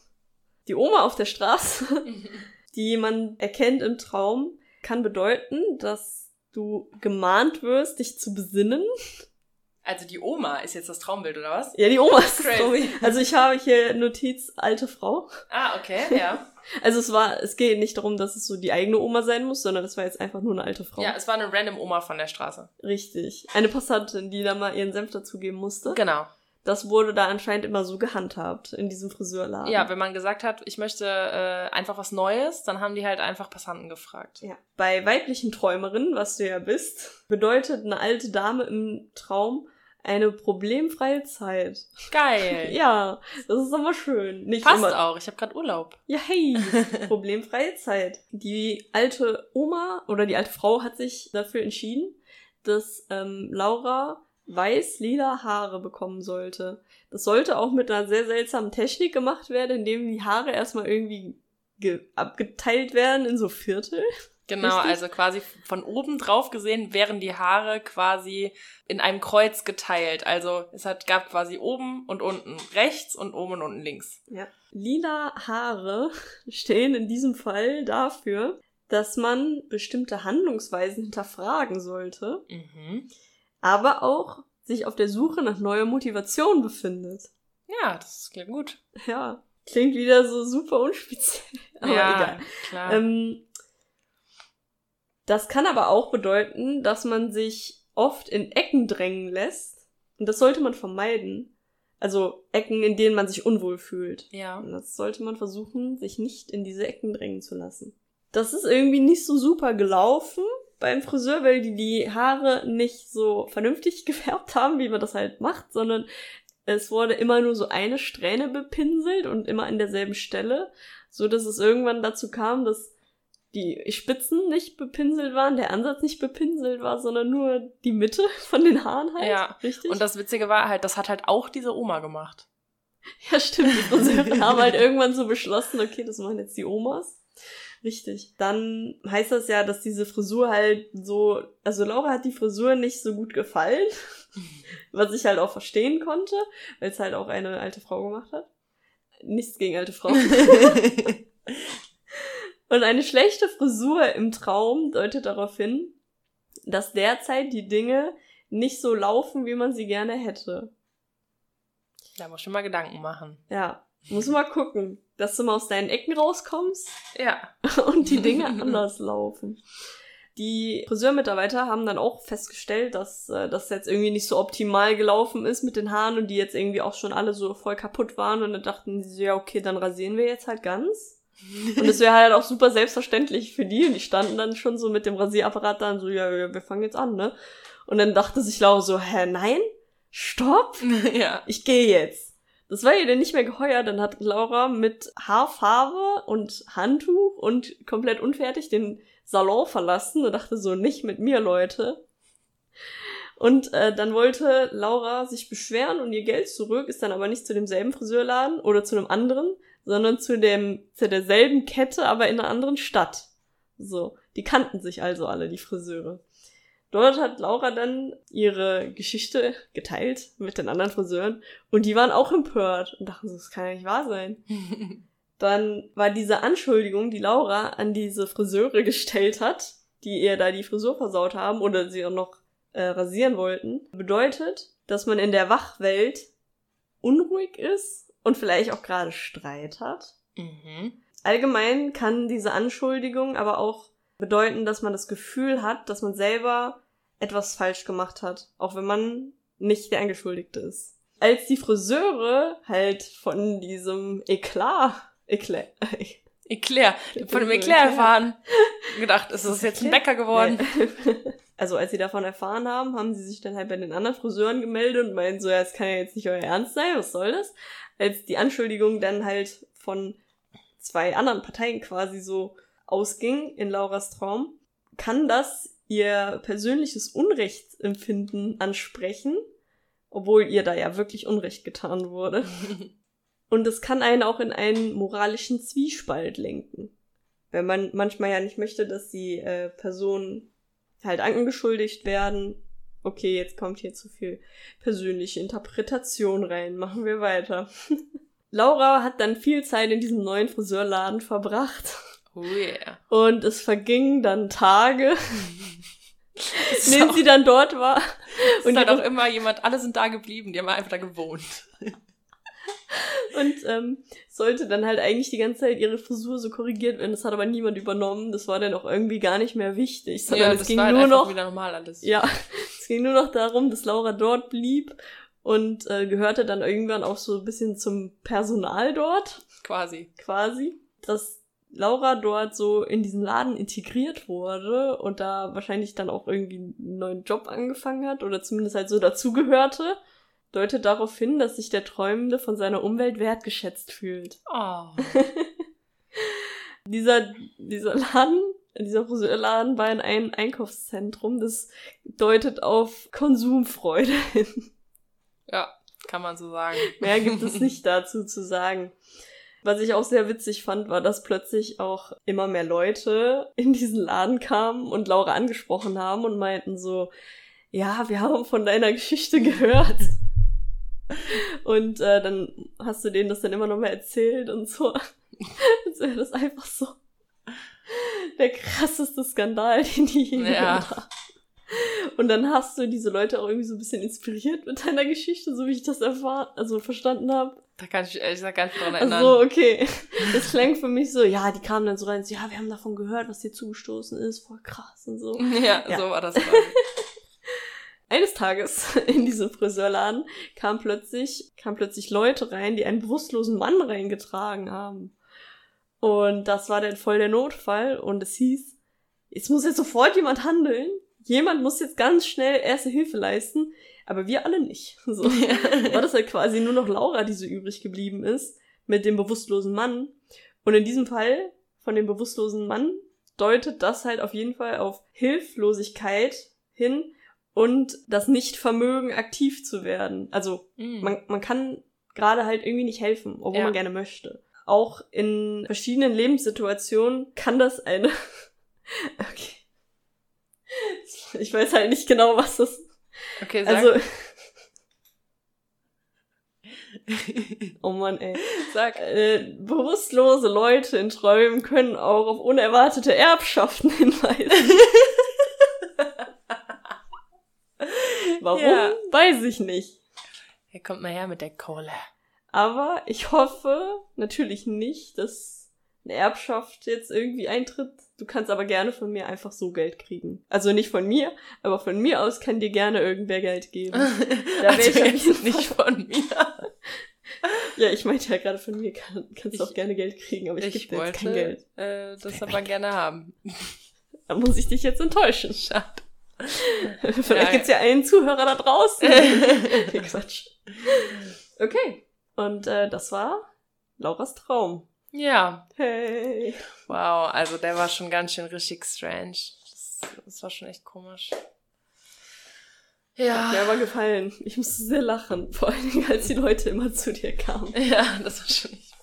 Die Oma auf der Straße, die man erkennt im Traum, kann bedeuten, dass du gemahnt wirst, dich zu besinnen. Also die Oma ist jetzt das Traumbild, oder was? Ja, die Oma ist das Crazy. Traum. Also ich habe hier Notiz alte Frau. Ah, okay, ja. Also es war, es geht nicht darum, dass es so die eigene Oma sein muss, sondern es war jetzt einfach nur eine alte Frau. Ja, es war eine random Oma von der Straße. Richtig. Eine Passantin, die da mal ihren Senf dazugeben musste. Genau. Das wurde da anscheinend immer so gehandhabt in diesem Friseurladen. Ja, wenn man gesagt hat, ich möchte äh, einfach was Neues, dann haben die halt einfach Passanten gefragt. Ja. Bei weiblichen Träumerinnen, was du ja bist, bedeutet eine alte Dame im Traum eine problemfreie Zeit. Geil. Ja, das ist aber schön. Nicht Passt immer, auch, ich habe gerade Urlaub. Ja, hey, problemfreie Zeit. Die alte Oma oder die alte Frau hat sich dafür entschieden, dass ähm, Laura weiß-lila Haare bekommen sollte. Das sollte auch mit einer sehr seltsamen Technik gemacht werden, indem die Haare erstmal irgendwie ge- abgeteilt werden in so Viertel. Genau, Richtig? also quasi von oben drauf gesehen wären die Haare quasi in einem Kreuz geteilt. Also es hat, gab quasi oben und unten rechts und oben und unten links. Ja. Lila Haare stehen in diesem Fall dafür, dass man bestimmte Handlungsweisen hinterfragen sollte, Mhm. Aber auch sich auf der Suche nach neuer Motivation befindet. Ja, das klingt gut. Ja, klingt wieder so super unspeziell. Aber ja, egal. klar. Ähm, das kann aber auch bedeuten, dass man sich oft in Ecken drängen lässt. Und das sollte man vermeiden. Also Ecken, in denen man sich unwohl fühlt. ja. Und das sollte man versuchen, sich nicht in diese Ecken drängen zu lassen. Das ist irgendwie nicht so super gelaufen beim Friseur, weil die die Haare nicht so vernünftig gefärbt haben, wie man das halt macht, sondern es wurde immer nur so eine Strähne bepinselt und immer an derselben Stelle, so dass es irgendwann dazu kam, dass die Spitzen nicht bepinselt waren, der Ansatz nicht bepinselt war, sondern nur die Mitte von den Haaren halt. Ja. Richtig? Und das Witzige war halt, das hat halt auch diese Oma gemacht. Ja, stimmt. Die Friseure haben halt irgendwann so beschlossen, okay, das machen jetzt die Omas. Richtig. Dann heißt das ja, dass diese Frisur halt so, also Laura hat die Frisur nicht so gut gefallen, was ich halt auch verstehen konnte, weil es halt auch eine alte Frau gemacht hat. Nichts gegen alte Frauen. Und eine schlechte Frisur im Traum deutet darauf hin, dass derzeit die Dinge nicht so laufen, wie man sie gerne hätte. Da muss schon mal Gedanken machen. Ja, muss mal gucken, dass du mal aus deinen Ecken rauskommst Ja. und die Dinge anders laufen. Die Friseurmitarbeiter haben dann auch festgestellt, dass äh, das jetzt irgendwie nicht so optimal gelaufen ist mit den Haaren und die jetzt irgendwie auch schon alle so voll kaputt waren und dann dachten sie so, ja, okay, dann rasieren wir jetzt halt ganz. Und es wäre halt auch super selbstverständlich für die und die standen dann schon so mit dem Rasierapparat dann so, ja, ja wir fangen jetzt an, ne? Und dann dachte sich Laura so, hä, nein? Stopp! ja. ich gehe jetzt. Das war ihr dann nicht mehr geheuer. Dann hat Laura mit Haarfarbe und Handtuch und komplett unfertig den Salon verlassen und dachte so, nicht mit mir, Leute. Und äh, dann wollte Laura sich beschweren und ihr Geld zurück, ist dann aber nicht zu demselben Friseurladen oder zu einem anderen, sondern zu dem zu derselben Kette, aber in einer anderen Stadt. So, die kannten sich also alle, die Friseure. Dort hat Laura dann ihre Geschichte geteilt mit den anderen Friseuren und die waren auch empört und dachten so, das kann ja nicht wahr sein. Dann war diese Anschuldigung, die Laura an diese Friseure gestellt hat, die ihr da die Frisur versaut haben oder sie auch noch äh, rasieren wollten, bedeutet, dass man in der Wachwelt unruhig ist und vielleicht auch gerade Streit hat. mhm. Allgemein kann diese Anschuldigung aber auch bedeuten, dass man das Gefühl hat, dass man selber etwas falsch gemacht hat, auch wenn man nicht der Angeschuldigte ist. Als die Friseure halt von diesem Eklat, Eklat, Eclair. Von dem Eclair erfahren. Gedacht, ist es jetzt ein Bäcker geworden? Nee. Also als sie davon erfahren haben, haben sie sich dann halt bei den anderen Friseuren gemeldet und meinten so, ja, das kann ja jetzt nicht euer Ernst sein, was soll das? Als die Anschuldigung dann halt von zwei anderen Parteien quasi so ausging in Lauras Traum, kann das ihr persönliches Unrechtsempfinden ansprechen, obwohl ihr da ja wirklich Unrecht getan wurde. Und es kann einen auch in einen moralischen Zwiespalt lenken. Wenn man manchmal ja nicht möchte, dass die äh, Personen halt angeschuldigt werden. Okay, jetzt kommt hier zu viel persönliche Interpretation rein. Machen wir weiter. Laura hat dann viel Zeit in diesem neuen Friseurladen verbracht. Oh yeah. Und es vergingen dann Tage, Denen auch, sie dann dort war. Und, halt auch immer jemand, alle sind da geblieben, die haben einfach da gewohnt. und ähm, sollte dann halt eigentlich die ganze Zeit ihre Frisur so korrigiert werden. Das hat aber niemand übernommen. Das war dann auch irgendwie gar nicht mehr wichtig, sondern ja, es das ging halt nur noch wieder normal alles. Ja, es ging nur noch darum, dass Laura dort blieb und äh, gehörte dann irgendwann auch so ein bisschen zum Personal dort, Quasi. quasi. Dass Laura dort so in diesen Laden integriert wurde und da wahrscheinlich dann auch irgendwie einen neuen Job angefangen hat oder zumindest halt so dazugehörte, deutet darauf hin, dass sich der Träumende von seiner Umwelt wertgeschätzt fühlt. Oh. Dieser, dieser Laden, dieser Friseurladen war in einem Einkaufszentrum, das deutet auf Konsumfreude hin. Ja, kann man so sagen. Mehr gibt es nicht dazu zu sagen. Was ich auch sehr witzig fand, war, dass plötzlich auch immer mehr Leute in diesen Laden kamen und Laura angesprochen haben und meinten so, ja, wir haben von deiner Geschichte gehört. Und äh, dann hast du denen das dann immer noch mal erzählt und so. Als wäre das einfach so der krasseste Skandal, den die je Ja. haben. Und dann hast du diese Leute auch irgendwie so ein bisschen inspiriert mit deiner Geschichte, so wie ich das erfahren, also verstanden habe. Da kann ich ehrlich gesagt gar nicht dran erinnern. Also, okay. Das klang für mich so, ja, die kamen dann so rein, so, ja, wir haben davon gehört, was dir zugestoßen ist, voll krass und so. Ja, Ja. so war das. Eines Tages in diesem Friseurladen kam plötzlich, kamen plötzlich Leute rein, die einen bewusstlosen Mann reingetragen haben. Und das war dann voll der Notfall und es hieß, jetzt muss jetzt sofort jemand handeln. Jemand muss jetzt ganz schnell erste Hilfe leisten, aber wir alle nicht. So. war das halt quasi nur noch Laura, die so übrig geblieben ist, mit dem bewusstlosen Mann. Und in diesem Fall von dem bewusstlosen Mann deutet das halt auf jeden Fall auf Hilflosigkeit hin und das Nichtvermögen, aktiv zu werden. Also Mm. man, man kann gerade halt irgendwie nicht helfen, obwohl Ja. man gerne möchte. Auch in verschiedenen Lebenssituationen kann das eine. okay. Ich weiß halt nicht genau, was das. okay, sag. Also. Oh Mann, ey. sag. Äh, bewusstlose Leute in Träumen können auch auf unerwartete Erbschaften hinweisen. Warum? Ja. Weiß ich nicht. Hier kommt mal her mit der Kohle. Aber ich hoffe natürlich nicht, dass eine Erbschaft jetzt irgendwie eintritt. Du kannst aber gerne von mir einfach so Geld kriegen. Also nicht von mir, aber von mir aus kann dir gerne irgendwer Geld geben. Da also ich jetzt nicht von mir. Ja, ich meinte ja gerade von mir kann, kannst du auch gerne Geld kriegen, aber ich, Ich gebe dir jetzt kein Geld. äh, das aber gerne haben. Da muss ich dich jetzt enttäuschen. Schade. Vielleicht Ja, gibt's ja einen Zuhörer da draußen. okay, Quatsch. Okay. Und äh, das war Lauras Traum. Ja, Hey. wow. Also der war schon ganz schön richtig strange. Das, das war schon echt komisch. Hat mir Ja. aber gefallen. Ich musste sehr lachen. Vor allen Dingen, als die Leute immer zu dir kamen. Ja, das war schon echt.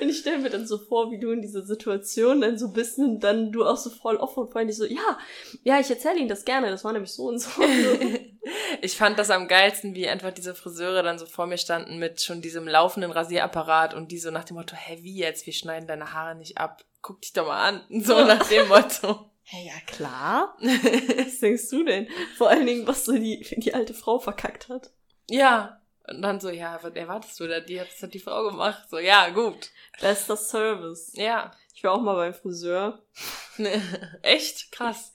Und ich stelle mir dann so vor, wie du in dieser Situation dann so bist und dann du auch so voll offen und freundlich so, ja, ja, ich erzähle Ihnen das gerne. Das war nämlich so und so. Und so. Ich fand das am geilsten, wie einfach diese Friseure dann so vor mir standen mit schon diesem laufenden Rasierapparat und die so nach dem Motto, hä, wie jetzt? Wir schneiden deine Haare nicht ab. Guck dich doch mal an. So nach dem Motto. Hey, ja klar. Was denkst du denn? Vor allen Dingen, was so die, die alte Frau verkackt hat. ja. Und dann so, ja, was erwartest du da? Die hat, das hat die Frau gemacht. So, ja, gut. Bester Service. Ja. Ich war auch mal beim Friseur. Echt? Krass.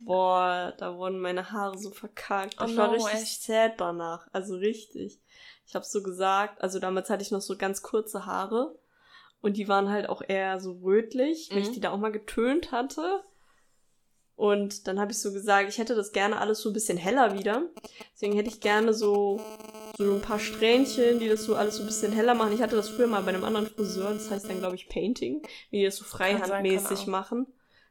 Boah, da wurden meine Haare so verkackt. Oh ich war no, richtig echt? sad danach. Also richtig. Ich habe so gesagt, also damals hatte ich noch so ganz kurze Haare. Und die waren halt auch eher so rötlich, weil ich Mhm. die da auch mal getönt hatte. Und dann habe ich so gesagt, ich hätte das gerne alles so ein bisschen heller wieder. Deswegen hätte ich gerne so, so ein paar Strähnchen, die das so alles so ein bisschen heller machen. Ich hatte das früher mal bei einem anderen Friseur, das heißt dann, glaube ich, Painting, wie die das so sein, freihandmäßig machen.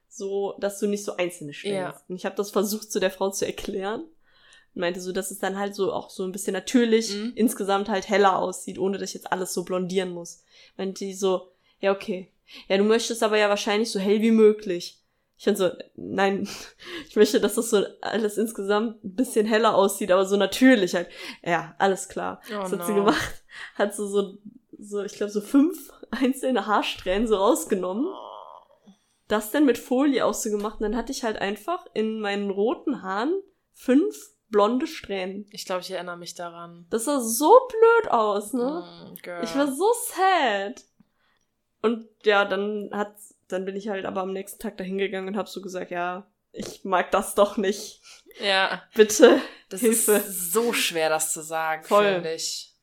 So, dass du nicht so einzelne Strähnen Ja. hast. Und ich habe das versucht, zu der Frau zu erklären. Und meinte so, dass es dann halt so auch so ein bisschen natürlich Mhm. insgesamt halt heller aussieht, ohne dass ich jetzt alles so blondieren muss. Meinte die so, ja, okay. Ja, du möchtest aber ja wahrscheinlich so hell wie möglich. Ich fand so, nein, ich möchte, dass das so alles insgesamt ein bisschen heller aussieht, aber so natürlich halt. Ja, alles klar. Oh Was hat no. sie gemacht? Hat so, so, so ich glaube, so fünf einzelne Haarsträhnen so rausgenommen. Das dann mit Folie auch so gemacht. Und dann hatte ich halt einfach in meinen roten Haaren fünf blonde Strähnen. Ich glaube, ich erinnere mich daran. Das sah so blöd aus, ne? Mm. Ich war so sad. Und ja, dann hat, dann bin ich halt aber am nächsten Tag dahin gegangen und hab so gesagt, ja, ich mag das doch nicht. Ja. Bitte. Das Hilfe. ist so schwer, das zu sagen, Voll. finde ich.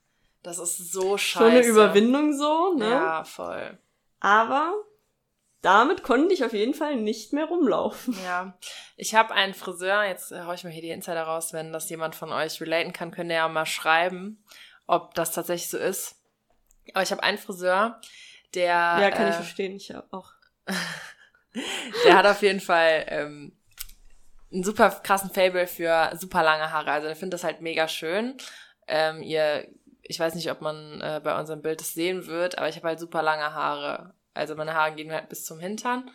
Das ist so scheiße. Schon eine Überwindung so, ne? Ja, voll. Aber damit konnte ich auf jeden Fall nicht mehr rumlaufen. Ja. Ich habe einen Friseur, jetzt hau ich mal hier die Insider raus, wenn das jemand von euch relaten kann, könnt ihr ja mal schreiben, ob das tatsächlich so ist. Aber ich habe einen Friseur, der. Ja, kann ich äh, verstehen, ich auch. Der hat auf jeden Fall ähm, einen super krassen Fable für super lange Haare. Also ich finde das halt mega schön. Ähm, ihr, ich weiß nicht, ob man äh, bei unserem Bild das sehen wird, aber ich habe halt super lange Haare. Also meine Haare gehen halt bis zum Hintern.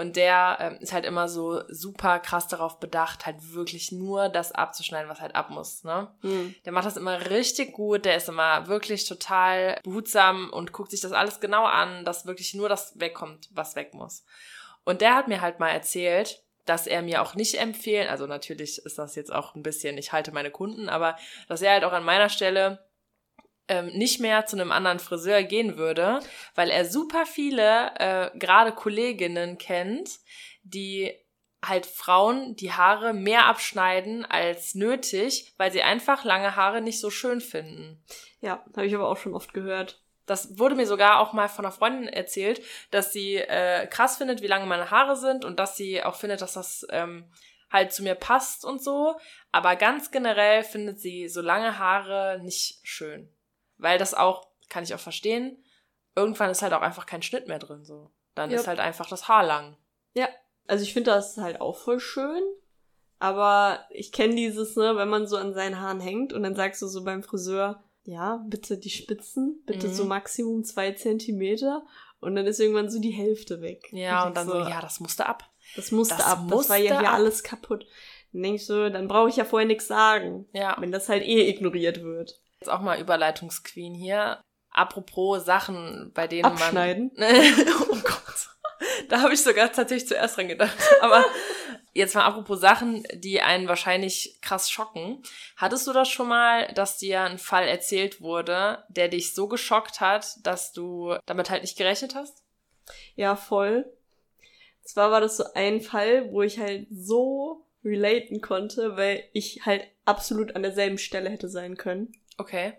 Und der ähm, ist halt immer so super krass darauf bedacht, halt wirklich nur das abzuschneiden, was halt ab muss, ne? Hm. Der macht das immer richtig gut, der ist immer wirklich total behutsam und guckt sich das alles genau an, dass wirklich nur das wegkommt, was weg muss. Und der hat mir halt mal erzählt, dass er mir auch nicht empfehlen, also natürlich ist das jetzt auch ein bisschen, ich halte meine Kunden, aber dass er halt auch an meiner Stelle ähm, nicht mehr zu einem anderen Friseur gehen würde, weil er super viele, äh, gerade Kolleginnen kennt, die halt Frauen die Haare mehr abschneiden als nötig, weil sie einfach lange Haare nicht so schön finden. Ja, habe ich aber auch schon oft gehört. Das wurde mir sogar auch mal von einer Freundin erzählt, dass sie äh, krass findet, wie lange meine Haare sind und dass sie auch findet, dass das ähm, halt zu mir passt und so. Aber ganz generell findet sie so lange Haare nicht schön. Weil das auch, kann ich auch verstehen, irgendwann ist halt auch einfach kein Schnitt mehr drin so. Dann Ja. ist halt einfach das Haar lang. Ja, also ich finde das halt auch voll schön. Aber ich kenne dieses, ne, wenn man so an seinen Haaren hängt und dann sagst du so beim Friseur, ja, bitte die Spitzen, bitte Mhm. so Maximum zwei Zentimeter. Und dann ist irgendwann so die Hälfte weg. Ja, ich und dann so, ja, das musste ab. Das musste das ab, das war ja musste hier ab. alles kaputt. Dann denk ich so, dann brauche ich ja vorher nichts sagen, Ja. wenn das halt eh ignoriert wird. Jetzt auch mal Überleitungsqueen hier. Apropos Sachen, bei denen Abschneiden? man. oh Gott. Da habe ich sogar tatsächlich zuerst dran gedacht. Aber jetzt mal apropos Sachen, die einen wahrscheinlich krass schocken. Hattest du das schon mal, dass dir ein Fall erzählt wurde, der dich so geschockt hat, dass du damit halt nicht gerechnet hast? Ja, voll. Zwar war das so ein Fall, wo ich halt so relaten konnte, weil ich halt absolut an derselben Stelle hätte sein können. Okay.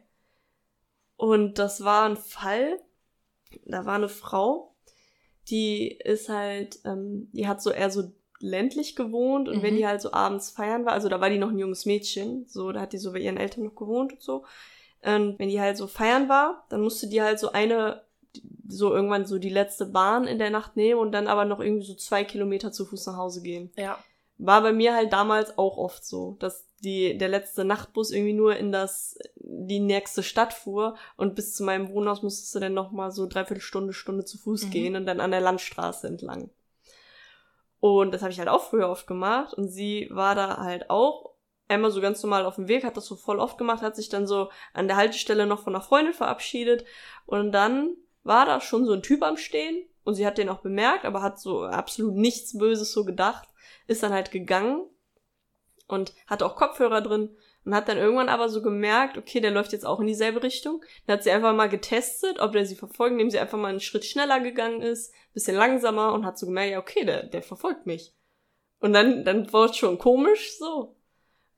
Und das war ein Fall, da war eine Frau, die ist halt, ähm, die hat so eher so ländlich gewohnt und Mhm. wenn die halt so abends feiern war, also da war die noch ein junges Mädchen, so, da hat die so bei ihren Eltern noch gewohnt und so. Und wenn die halt so feiern war, dann musste die halt so eine, so irgendwann so die letzte Bahn in der Nacht nehmen und dann aber noch irgendwie so zwei Kilometer zu Fuß nach Hause gehen. Ja. War bei mir halt damals auch oft so, dass die, der letzte Nachtbus irgendwie nur in das, die nächste Stadt fuhr und bis zu meinem Wohnhaus musstest du dann nochmal so dreiviertel Stunde, Stunde zu Fuß Mhm. gehen und dann an der Landstraße entlang. Und das habe ich halt auch früher oft gemacht und sie war da halt auch einmal so ganz normal auf dem Weg, hat das so voll oft gemacht, hat sich dann so an der Haltestelle noch von einer Freundin verabschiedet und dann war da schon so ein Typ am Stehen und sie hat den auch bemerkt, aber hat so absolut nichts Böses so gedacht, ist dann halt gegangen und hatte auch Kopfhörer drin und hat dann irgendwann aber so gemerkt, okay, der läuft jetzt auch in dieselbe Richtung. Dann hat sie einfach mal getestet, ob der sie verfolgt, indem sie einfach mal einen Schritt schneller gegangen ist, bisschen langsamer und hat so gemerkt, ja, okay, der, der verfolgt mich. Und dann, dann war es schon komisch so.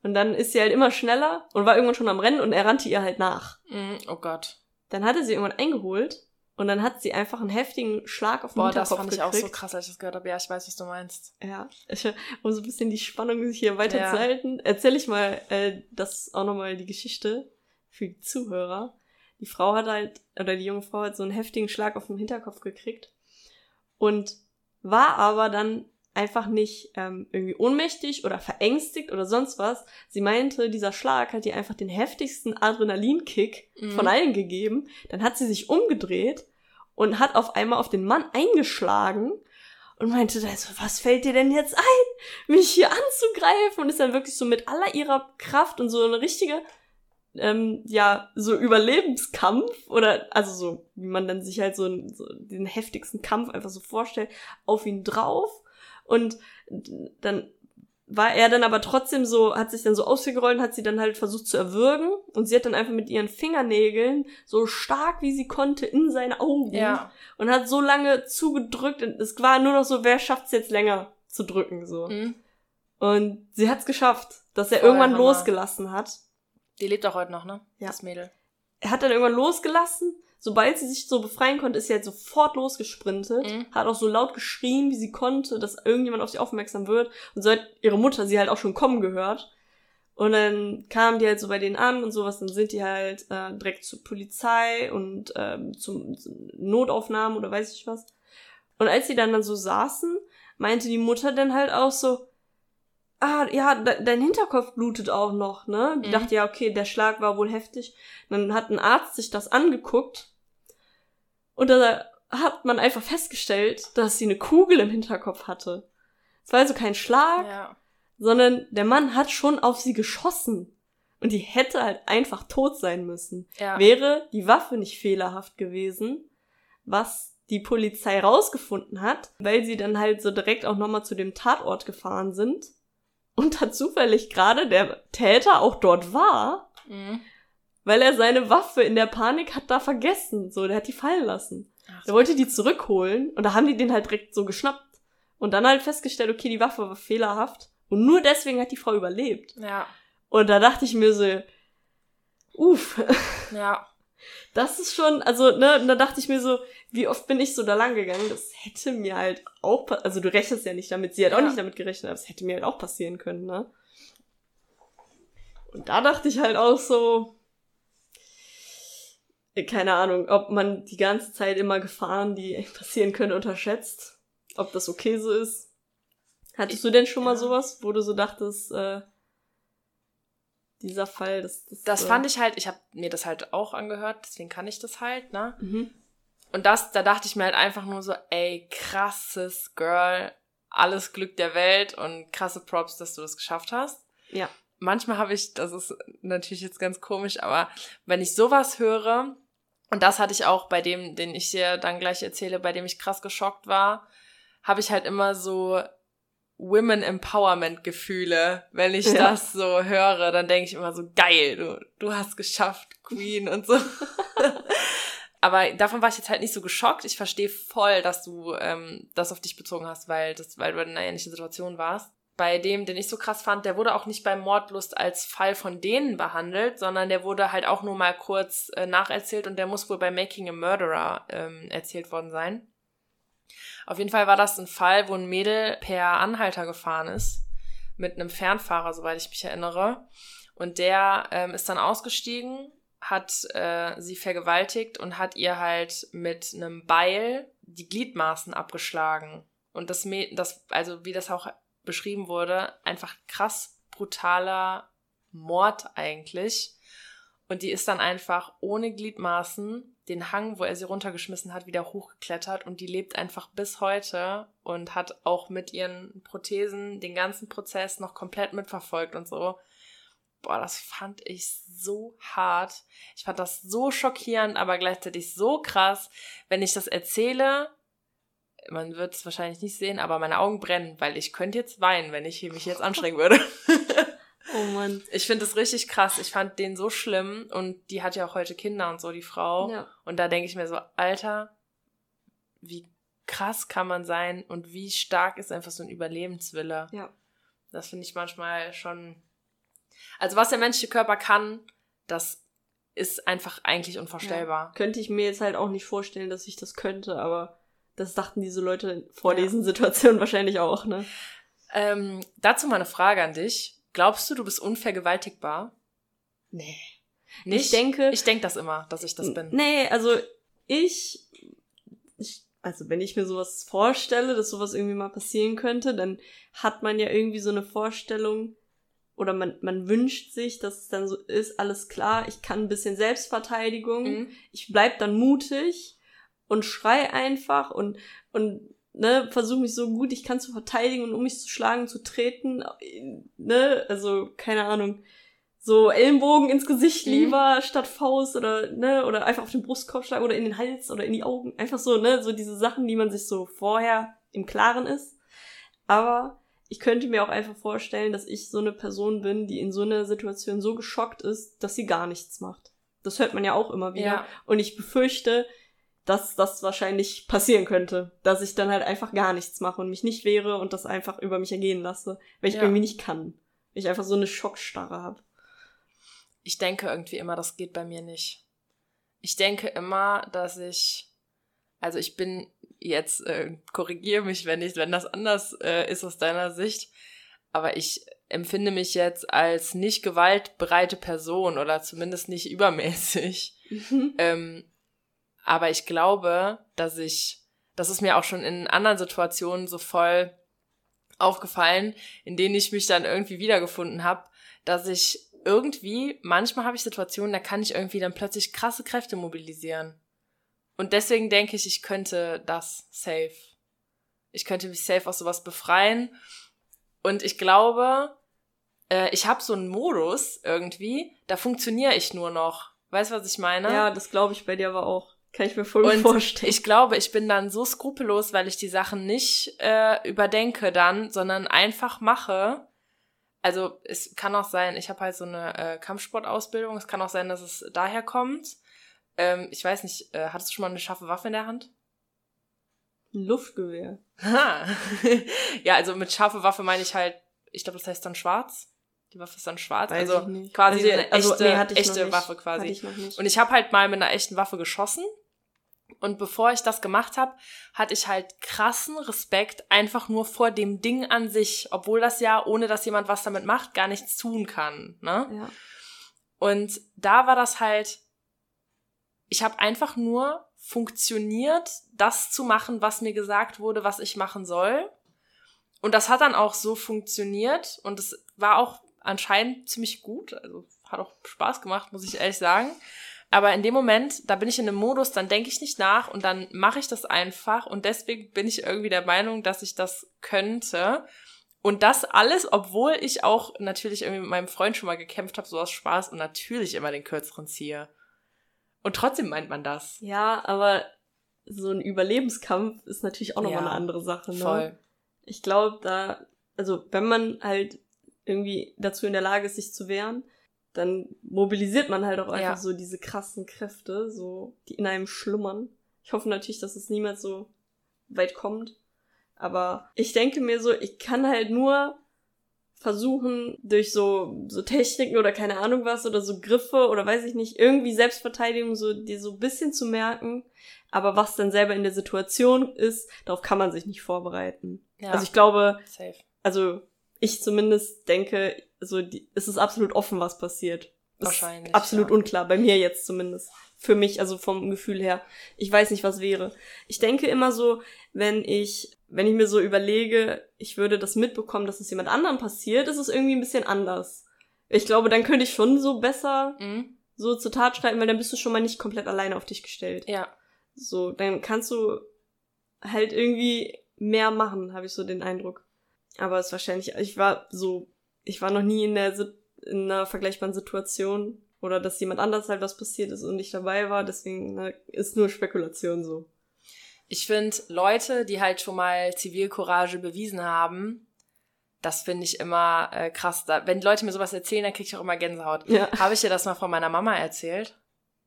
Und dann ist sie halt immer schneller und war irgendwann schon am Rennen und er rannte ihr halt nach. Mm, oh Gott. Dann hat er sie irgendwann eingeholt und dann hat sie einfach einen heftigen Schlag auf den Boah, das Hinterkopf fand ich auch so gekriegt. krass, als ich das gehört habe. Ja, ich weiß, was du meinst. Ja, ich, um so ein bisschen die Spannung sich hier weiter Ja. zu halten, erzähle ich mal äh, das auch nochmal die Geschichte für die Zuhörer. Die Frau hat halt, oder die junge Frau hat so einen heftigen Schlag auf den Hinterkopf gekriegt und war aber dann einfach nicht ähm, irgendwie ohnmächtig oder verängstigt oder sonst was. Sie meinte, dieser Schlag hat ihr einfach den heftigsten Adrenalinkick Mhm. von allen gegeben. Dann hat sie sich umgedreht und hat auf einmal auf den Mann eingeschlagen und meinte dann so, was fällt dir denn jetzt ein, mich hier anzugreifen? Und ist dann wirklich so mit aller ihrer Kraft und so eine richtige, ähm, ja, so Überlebenskampf oder, also so, wie man dann sich halt so, einen- so den heftigsten Kampf einfach so vorstellt, auf ihn drauf. Und dann war er dann aber trotzdem so, hat sich dann so ausgerollt und hat sie dann halt versucht zu erwürgen. Und sie hat dann einfach mit ihren Fingernägeln so stark wie sie konnte in seine Augen Ja. und hat so lange zugedrückt und es war nur noch so, wer schafft es jetzt länger zu drücken so. Mhm. Und sie hat's geschafft, dass er Voll irgendwann losgelassen hat. Die lebt auch heute noch, ne? Ja. Das Mädel. Er hat dann irgendwann losgelassen. Sobald sie sich so befreien konnte, ist sie halt sofort losgesprintet. Mhm. Hat auch so laut geschrien, wie sie konnte, dass irgendjemand auf sie aufmerksam wird. Und so hat ihre Mutter sie halt auch schon kommen gehört. Und dann kamen die halt so bei denen an und sowas. Dann sind die halt äh, direkt zur Polizei und ähm, zum zum Notaufnahmen oder weiß ich was. Und als sie dann dann so saßen, meinte die Mutter dann halt auch so, ah, ja, de dein Hinterkopf blutet auch noch, ne? Die Mhm. dachte, ja, okay, der Schlag war wohl heftig. Dann hat ein Arzt sich das angeguckt und da hat man einfach festgestellt, dass sie eine Kugel im Hinterkopf hatte. Es war also kein Schlag, Ja. sondern der Mann hat schon auf sie geschossen. Und die hätte halt einfach tot sein müssen. Ja. Wäre die Waffe nicht fehlerhaft gewesen, was die Polizei rausgefunden hat, weil sie dann halt so direkt auch nochmal zu dem Tatort gefahren sind und da zufällig gerade der Täter auch dort war, Mhm. Weil er seine Waffe in der Panik hat da vergessen. So, der hat die fallen lassen. Ach, Er wollte die zurückholen und da haben die den halt direkt so geschnappt und dann halt festgestellt, okay, die Waffe war fehlerhaft und nur deswegen hat die Frau überlebt. Ja. Und da dachte ich mir so, uff, Ja. das ist schon, also, ne, und da dachte ich mir so, wie oft bin ich so da lang gegangen, das hätte mir halt auch, also du rechnest ja nicht damit, sie hat auch Ja. nicht damit gerechnet, aber es hätte mir halt auch passieren können, ne? Und da dachte ich halt auch so, keine Ahnung, ob man die ganze Zeit immer Gefahren, die passieren können, unterschätzt, ob das okay so ist. Hattest du denn schon mal Ja. sowas, wo du so dachtest, äh, dieser Fall, das, das, Das äh, fand ich halt, ich habe mir das halt auch angehört, deswegen kann ich das halt, ne? Mhm. Und das, da dachte ich mir halt einfach nur so, ey, krasses Girl, alles Glück der Welt und krasse Props, dass du das geschafft hast. Ja. Manchmal habe ich, das ist natürlich jetzt ganz komisch, aber wenn ich sowas höre, und das hatte ich auch bei dem, den ich dir dann gleich erzähle, bei dem ich krass geschockt war, habe ich halt immer so Women Empowerment Gefühle, wenn ich Ja. das so höre, dann denke ich immer so geil, du du hast geschafft, Queen und so. Aber davon war ich jetzt halt nicht so geschockt. Ich verstehe voll, dass du ähm, das auf dich bezogen hast, weil das, weil du in einer ähnlichen Situation warst. Bei dem, den ich so krass fand, der wurde auch nicht bei Mordlust als Fall von denen behandelt, sondern der wurde halt auch nur mal kurz äh, nacherzählt und der muss wohl bei Making a Murderer ähm, erzählt worden sein. Auf jeden Fall war das ein Fall, wo ein Mädel per Anhalter gefahren ist. Mit einem Fernfahrer, soweit ich mich erinnere. Und der ähm, ist dann ausgestiegen, hat äh, sie vergewaltigt und hat ihr halt mit einem Beil die Gliedmaßen abgeschlagen. Und das, das, also wie das auch beschrieben wurde, einfach krass brutaler Mord eigentlich. Und die ist dann einfach ohne Gliedmaßen den Hang, wo er sie runtergeschmissen hat, wieder hochgeklettert und die lebt einfach bis heute und hat auch mit ihren Prothesen den ganzen Prozess noch komplett mitverfolgt und so. Boah, das fand ich so hart. Ich fand das so schockierend, aber gleichzeitig so krass. Wenn ich das erzähle, man wird es wahrscheinlich nicht sehen, aber meine Augen brennen, weil ich könnte jetzt weinen, wenn ich mich jetzt anstrengen würde. Oh Mann. Ich finde es richtig krass. Ich fand den so schlimm und die hat ja auch heute Kinder und so, die Frau. Ja. Und da denke ich mir so, Alter, wie krass kann man sein und wie stark ist einfach so ein Überlebenswille. Ja. Das finde ich manchmal schon. Also was der menschliche Körper kann, das ist einfach eigentlich unvorstellbar. Könnte ich mir jetzt halt auch nicht vorstellen, dass ich das könnte, aber das dachten diese Leute vor Ja. diesen Situationen wahrscheinlich auch, ne? Ähm, dazu mal eine Frage an dich. Glaubst du, du bist unvergewaltigbar? Nee. Nicht? Ich denke. Ich denke das immer, dass ich das bin. Nee, also ich, ich. Also wenn ich mir sowas vorstelle, dass sowas irgendwie mal passieren könnte, dann hat man ja irgendwie so eine Vorstellung oder man, man wünscht sich, dass es dann so ist, alles klar, ich kann ein bisschen Selbstverteidigung. Mhm. ich bleib dann mutig und schrei einfach und und ne versuche mich so gut ich kann zu verteidigen und um mich zu schlagen zu treten ne also keine Ahnung so Ellenbogen ins Gesicht Mhm. lieber statt Faust oder ne oder einfach auf den Brustkorb schlagen oder in den Hals oder in die Augen einfach so ne so diese Sachen die man sich so vorher im Klaren ist aber ich könnte mir auch einfach vorstellen, dass ich so eine Person bin, die in so einer Situation so geschockt ist, dass sie gar nichts macht. Das hört man ja auch immer wieder. Ja. Und ich befürchte, dass das wahrscheinlich passieren könnte. Dass ich dann halt einfach gar nichts mache und mich nicht wehre und das einfach über mich ergehen lasse, weil ich Ja. irgendwie nicht kann. Weil ich einfach so eine Schockstarre habe. Ich denke irgendwie immer, das geht bei mir nicht. Ich denke immer, dass ich, also ich bin jetzt, äh, korrigiere mich, wenn ich, wenn das anders äh, ist aus deiner Sicht, aber ich empfinde mich jetzt als nicht gewaltbereite Person oder zumindest nicht übermäßig. Ähm, aber ich glaube, dass ich, das ist mir auch schon in anderen Situationen so voll aufgefallen, in denen ich mich dann irgendwie wiedergefunden habe, dass ich irgendwie, manchmal habe ich Situationen, da kann ich irgendwie dann plötzlich krasse Kräfte mobilisieren. Und deswegen denke ich, ich könnte das safe. Ich könnte mich safe aus sowas befreien. Und ich glaube, äh, ich habe so einen Modus irgendwie, da funktioniere ich nur noch. Weißt du, was ich meine? Ja, das glaube ich bei dir aber auch. Kann ich mir voll Und vorstellen. ich glaube, ich bin dann so skrupellos, weil ich die Sachen nicht äh, überdenke dann, sondern einfach mache. Also es kann auch sein, ich habe halt so eine äh, Kampfsportausbildung. Es kann auch sein, dass es daher kommt. Ähm, ich weiß nicht, äh, hattest du schon mal eine scharfe Waffe in der Hand? Ein Luftgewehr. Ha. ja, also mit scharfe Waffe meine ich halt, ich glaube, das heißt dann schwarz. Die Waffe ist dann schwarz. Weiß also quasi Also, eine also, echte, nee, ich noch echte. Waffe quasi. Ich. Und ich habe halt mal mit einer echten Waffe geschossen. Und bevor ich das gemacht habe, hatte ich halt krassen Respekt einfach nur vor dem Ding an sich, obwohl das ja, ohne dass jemand was damit macht, gar nichts tun kann. Ne? ja. Und da war das halt, ich habe einfach nur funktioniert, das zu machen, was mir gesagt wurde, was ich machen soll. Und das hat dann auch so funktioniert und es war auch anscheinend ziemlich gut. Also hat auch Spaß gemacht, muss ich ehrlich sagen. Aber in dem Moment, da bin ich in einem Modus, dann denke ich nicht nach und dann mache ich das einfach. Und deswegen bin ich irgendwie der Meinung, dass ich das könnte. Und das alles, obwohl ich auch natürlich irgendwie mit meinem Freund schon mal gekämpft habe, so aus Spaß und natürlich immer den kürzeren ziehe. Und trotzdem meint man das. ja, aber so ein Überlebenskampf ist natürlich auch nochmal Ja, eine andere Sache. Ne? Voll. Ich glaube, da, also wenn man halt irgendwie dazu in der Lage ist, sich zu wehren, dann mobilisiert man halt auch einfach Ja. so diese krassen Kräfte, so die in einem schlummern. Ich hoffe natürlich, dass es niemals so weit kommt. Aber ich denke mir so, ich kann halt nur versuchen, durch so, so Techniken oder keine Ahnung was oder so Griffe oder weiß ich nicht, irgendwie Selbstverteidigung so, dir so ein bisschen zu merken. Aber was dann selber in der Situation ist, darauf kann man sich nicht vorbereiten. Ja, Also ich glaube, safe. also ich zumindest denke, so die, es ist absolut offen, was passiert. Wahrscheinlich, Ist absolut ja. unklar, bei mir jetzt zumindest. Für mich, also vom Gefühl her. Ich weiß nicht, was wäre. Ich denke immer so, wenn ich, wenn ich mir so überlege, ich würde das mitbekommen, dass es jemand anderem passiert, ist es irgendwie ein bisschen anders. Ich glaube, dann könnte ich schon so besser Mhm. so zur Tat schreiten, weil dann bist du schon mal nicht komplett alleine auf dich gestellt. Ja. So, dann kannst du halt irgendwie mehr machen, habe ich so den Eindruck. Aber es ist wahrscheinlich, ich war so, ich war noch nie in der in einer vergleichbaren Situation oder dass jemand anders halt was passiert ist und ich dabei war, deswegen ne, ist nur Spekulation so. Ich finde, Leute, die halt schon mal Zivilcourage bewiesen haben, das finde ich immer äh, krass. Da, wenn Leute mir sowas erzählen, dann kriege ich auch immer Gänsehaut. Ja. Habe ich dir das mal von meiner Mama erzählt?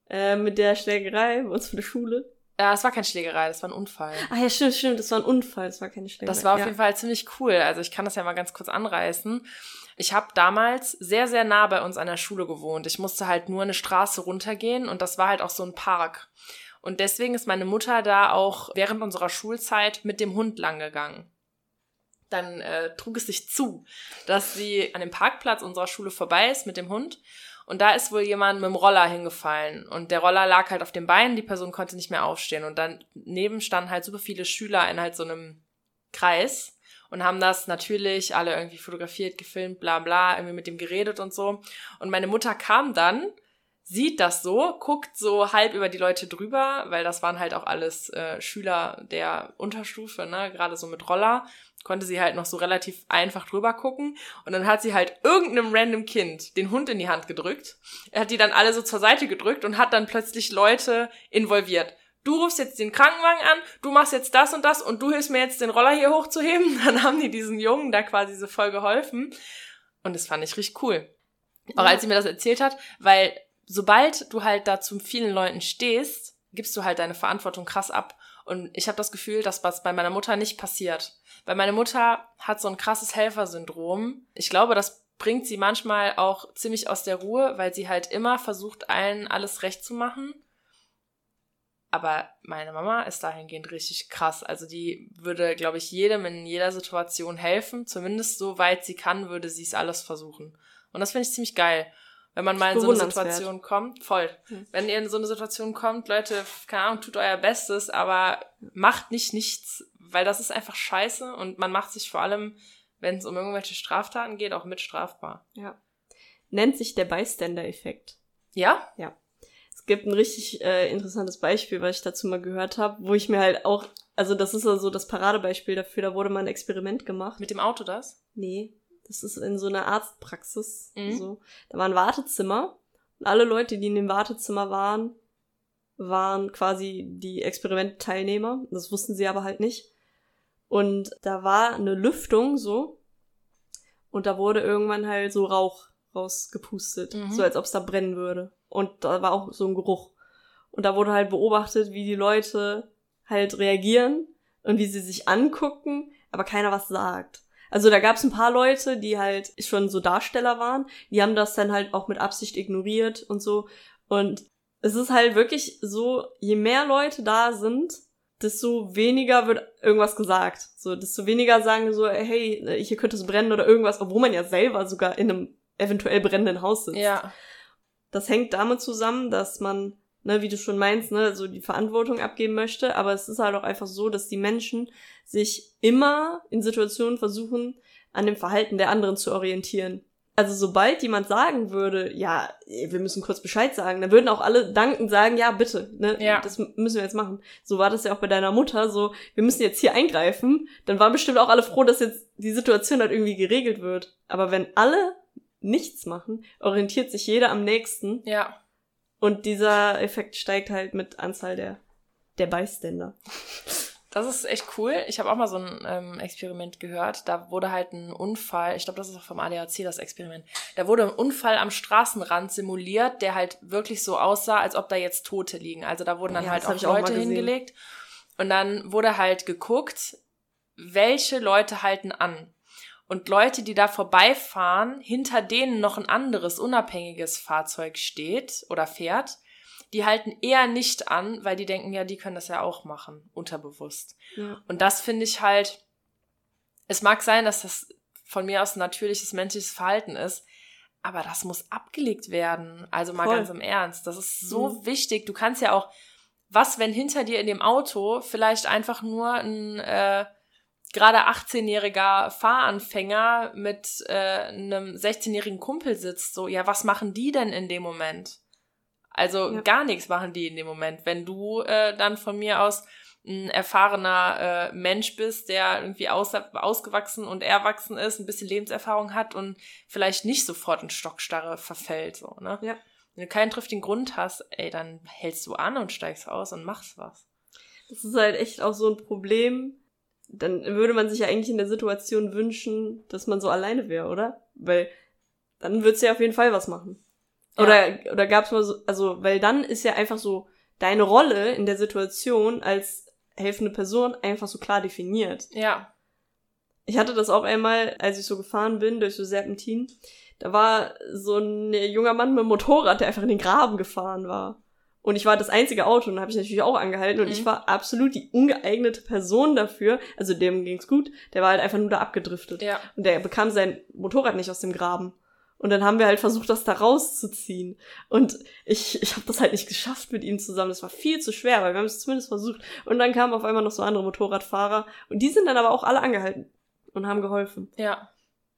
Äh, mit der Schlägerei bei uns von der Schule. Ja, es war keine Schlägerei, das war ein Unfall. Ah ja, stimmt, stimmt, das war ein Unfall, das war keine Schlägerei. Das war auf ja. jeden Fall ziemlich cool. Also ich kann das ja mal ganz kurz anreißen. Ich habe damals sehr, sehr nah bei uns an der Schule gewohnt. Ich musste halt nur eine Straße runtergehen und das war halt auch so ein Park. Und deswegen ist meine Mutter da auch während unserer Schulzeit mit dem Hund lang gegangen. Dann äh, trug es sich zu, dass sie an dem Parkplatz unserer Schule vorbei ist mit dem Hund. Und da ist wohl jemand mit dem Roller hingefallen. Und der Roller lag halt auf dem Bein, die Person konnte nicht mehr aufstehen. Und daneben standen halt super viele Schüler in halt so einem Kreis und haben das natürlich alle irgendwie fotografiert, gefilmt, bla bla, irgendwie mit dem geredet und so. Und meine Mutter kam dann, sieht das so, guckt so halb über die Leute drüber, weil das waren halt auch alles äh, Schüler der Unterstufe, ne, gerade so mit Roller, konnte sie halt noch so relativ einfach drüber gucken. Und dann hat sie halt irgendeinem random Kind den Hund in die Hand gedrückt. Er hat die dann alle so zur Seite gedrückt und hat dann plötzlich Leute involviert du rufst jetzt den Krankenwagen an, du machst jetzt das und das und du hilfst mir jetzt den Roller hier hochzuheben. Dann haben die diesen Jungen da quasi so voll geholfen. Und das fand ich richtig cool. Auch Ja. als sie mir das erzählt hat, weil sobald du halt da zu vielen Leuten stehst, gibst du halt deine Verantwortung krass ab. Und ich habe das Gefühl, dass was bei meiner Mutter nicht passiert. Weil meine Mutter hat so ein krasses Helfersyndrom. Ich glaube, das bringt sie manchmal auch ziemlich aus der Ruhe, weil sie halt immer versucht, allen alles recht zu machen. Aber meine Mama ist dahingehend richtig krass. Also die würde, glaube ich, jedem in jeder Situation helfen. Zumindest so weit sie kann, würde sie es alles versuchen. Und das finde ich ziemlich geil. Wenn man mal in so eine Situation kommt, voll. Hm. Wenn ihr in so eine Situation kommt, Leute, keine Ahnung, tut euer Bestes, aber macht nicht nichts, weil das ist einfach scheiße und man macht sich vor allem, wenn es um irgendwelche Straftaten geht, auch mit strafbar. Ja. Nennt sich der Bystander-Effekt. Ja? Ja gibt ein richtig äh, interessantes Beispiel, was ich dazu mal gehört habe, wo ich mir halt auch, also das ist also das Paradebeispiel dafür, da wurde mal ein Experiment gemacht. Mit dem Auto das? Nee, das ist in so einer Arztpraxis. Mhm. So. Da war ein Wartezimmer und alle Leute, die in dem Wartezimmer waren, waren quasi die Experimentteilnehmer. Das wussten sie aber halt nicht. Und da war eine Lüftung so. Und da wurde irgendwann halt so Rauch rausgepustet. Mhm. So als ob es da brennen würde. Und da war auch so ein Geruch. Und da wurde halt beobachtet, wie die Leute halt reagieren und wie sie sich angucken, aber keiner was sagt. Also da gab es ein paar Leute, die halt schon so Darsteller waren, die haben das dann halt auch mit Absicht ignoriert und so. Und es ist halt wirklich so, je mehr Leute da sind, desto weniger wird irgendwas gesagt. So, desto weniger sagen so, hey, hier könnte es brennen oder irgendwas, obwohl man ja selber sogar in einem eventuell brennenden Haus sitzt. Ja. Das hängt damit zusammen, dass man, ne, wie du schon meinst, ne, so die Verantwortung abgeben möchte, aber es ist halt auch einfach so, dass die Menschen sich immer in Situationen versuchen, an dem Verhalten der anderen zu orientieren. Also sobald jemand sagen würde, ja, wir müssen kurz Bescheid sagen, dann würden auch alle dankend sagen, ja, bitte, ne, ja. das müssen wir jetzt machen. So war das ja auch bei deiner Mutter, so, wir müssen jetzt hier eingreifen. Dann waren bestimmt auch alle froh, dass jetzt die Situation halt irgendwie geregelt wird. Aber wenn alle nichts machen, orientiert sich jeder am nächsten. Ja. Und dieser Effekt steigt halt mit Anzahl der, der Bystander. Das ist echt cool. Ich habe auch mal so ein ähm, Experiment gehört. Da wurde halt ein Unfall, ich glaube, das ist auch vom ADAC das Experiment. Da wurde ein Unfall am Straßenrand simuliert, der halt wirklich so aussah, als ob da jetzt Tote liegen. Also da wurden dann ja, halt auch Leute auch hingelegt. Und dann wurde halt geguckt, welche Leute halten an. Und Leute, die da vorbeifahren, hinter denen noch ein anderes unabhängiges Fahrzeug steht oder fährt, die halten eher nicht an, weil die denken, ja, die können das ja auch machen, unterbewusst. Ja. Und das finde ich halt, es mag sein, dass das von mir aus ein natürliches menschliches Verhalten ist, aber das muss abgelegt werden. Also mal Voll. ganz im Ernst. Das ist so mhm. wichtig. Du kannst ja auch, was, wenn hinter dir in dem Auto vielleicht einfach nur ein äh, gerade 18-jähriger Fahranfänger mit äh, einem 16-jährigen Kumpel sitzt, so, ja, was machen die denn in dem Moment? Also ja. gar nichts machen die in dem Moment. Wenn du äh, dann von mir aus ein erfahrener äh, Mensch bist, der irgendwie aus, ausgewachsen und erwachsen ist, ein bisschen Lebenserfahrung hat und vielleicht nicht sofort in Stockstarre verfällt, so, ne? Ja. Wenn du keinen triftigen Grund hast, ey, dann hältst du an und steigst aus und machst was. Das ist halt echt auch so ein Problem, dann würde man sich ja eigentlich in der Situation wünschen, dass man so alleine wäre, oder? Weil dann würdest du ja auf jeden Fall was machen. Ja. Oder, oder gab's mal so, also, weil dann ist ja einfach so deine Rolle in der Situation als helfende Person einfach so klar definiert. Ja. Ich hatte das auch einmal, als ich so gefahren bin durch so Serpentin. Da war so ein junger Mann mit einem Motorrad, der einfach in den Graben gefahren war. Und ich war das einzige Auto und habe ich natürlich auch angehalten und mhm. ich war absolut die ungeeignete Person dafür. Also dem ging's gut, der war halt einfach nur da abgedriftet. Ja. Und der bekam sein Motorrad nicht aus dem Graben. Und dann haben wir halt versucht, das da rauszuziehen. Und ich, ich habe das halt nicht geschafft mit ihm zusammen. Das war viel zu schwer, weil wir haben es zumindest versucht. Und dann kamen auf einmal noch so andere Motorradfahrer. Und die sind dann aber auch alle angehalten und haben geholfen. Ja.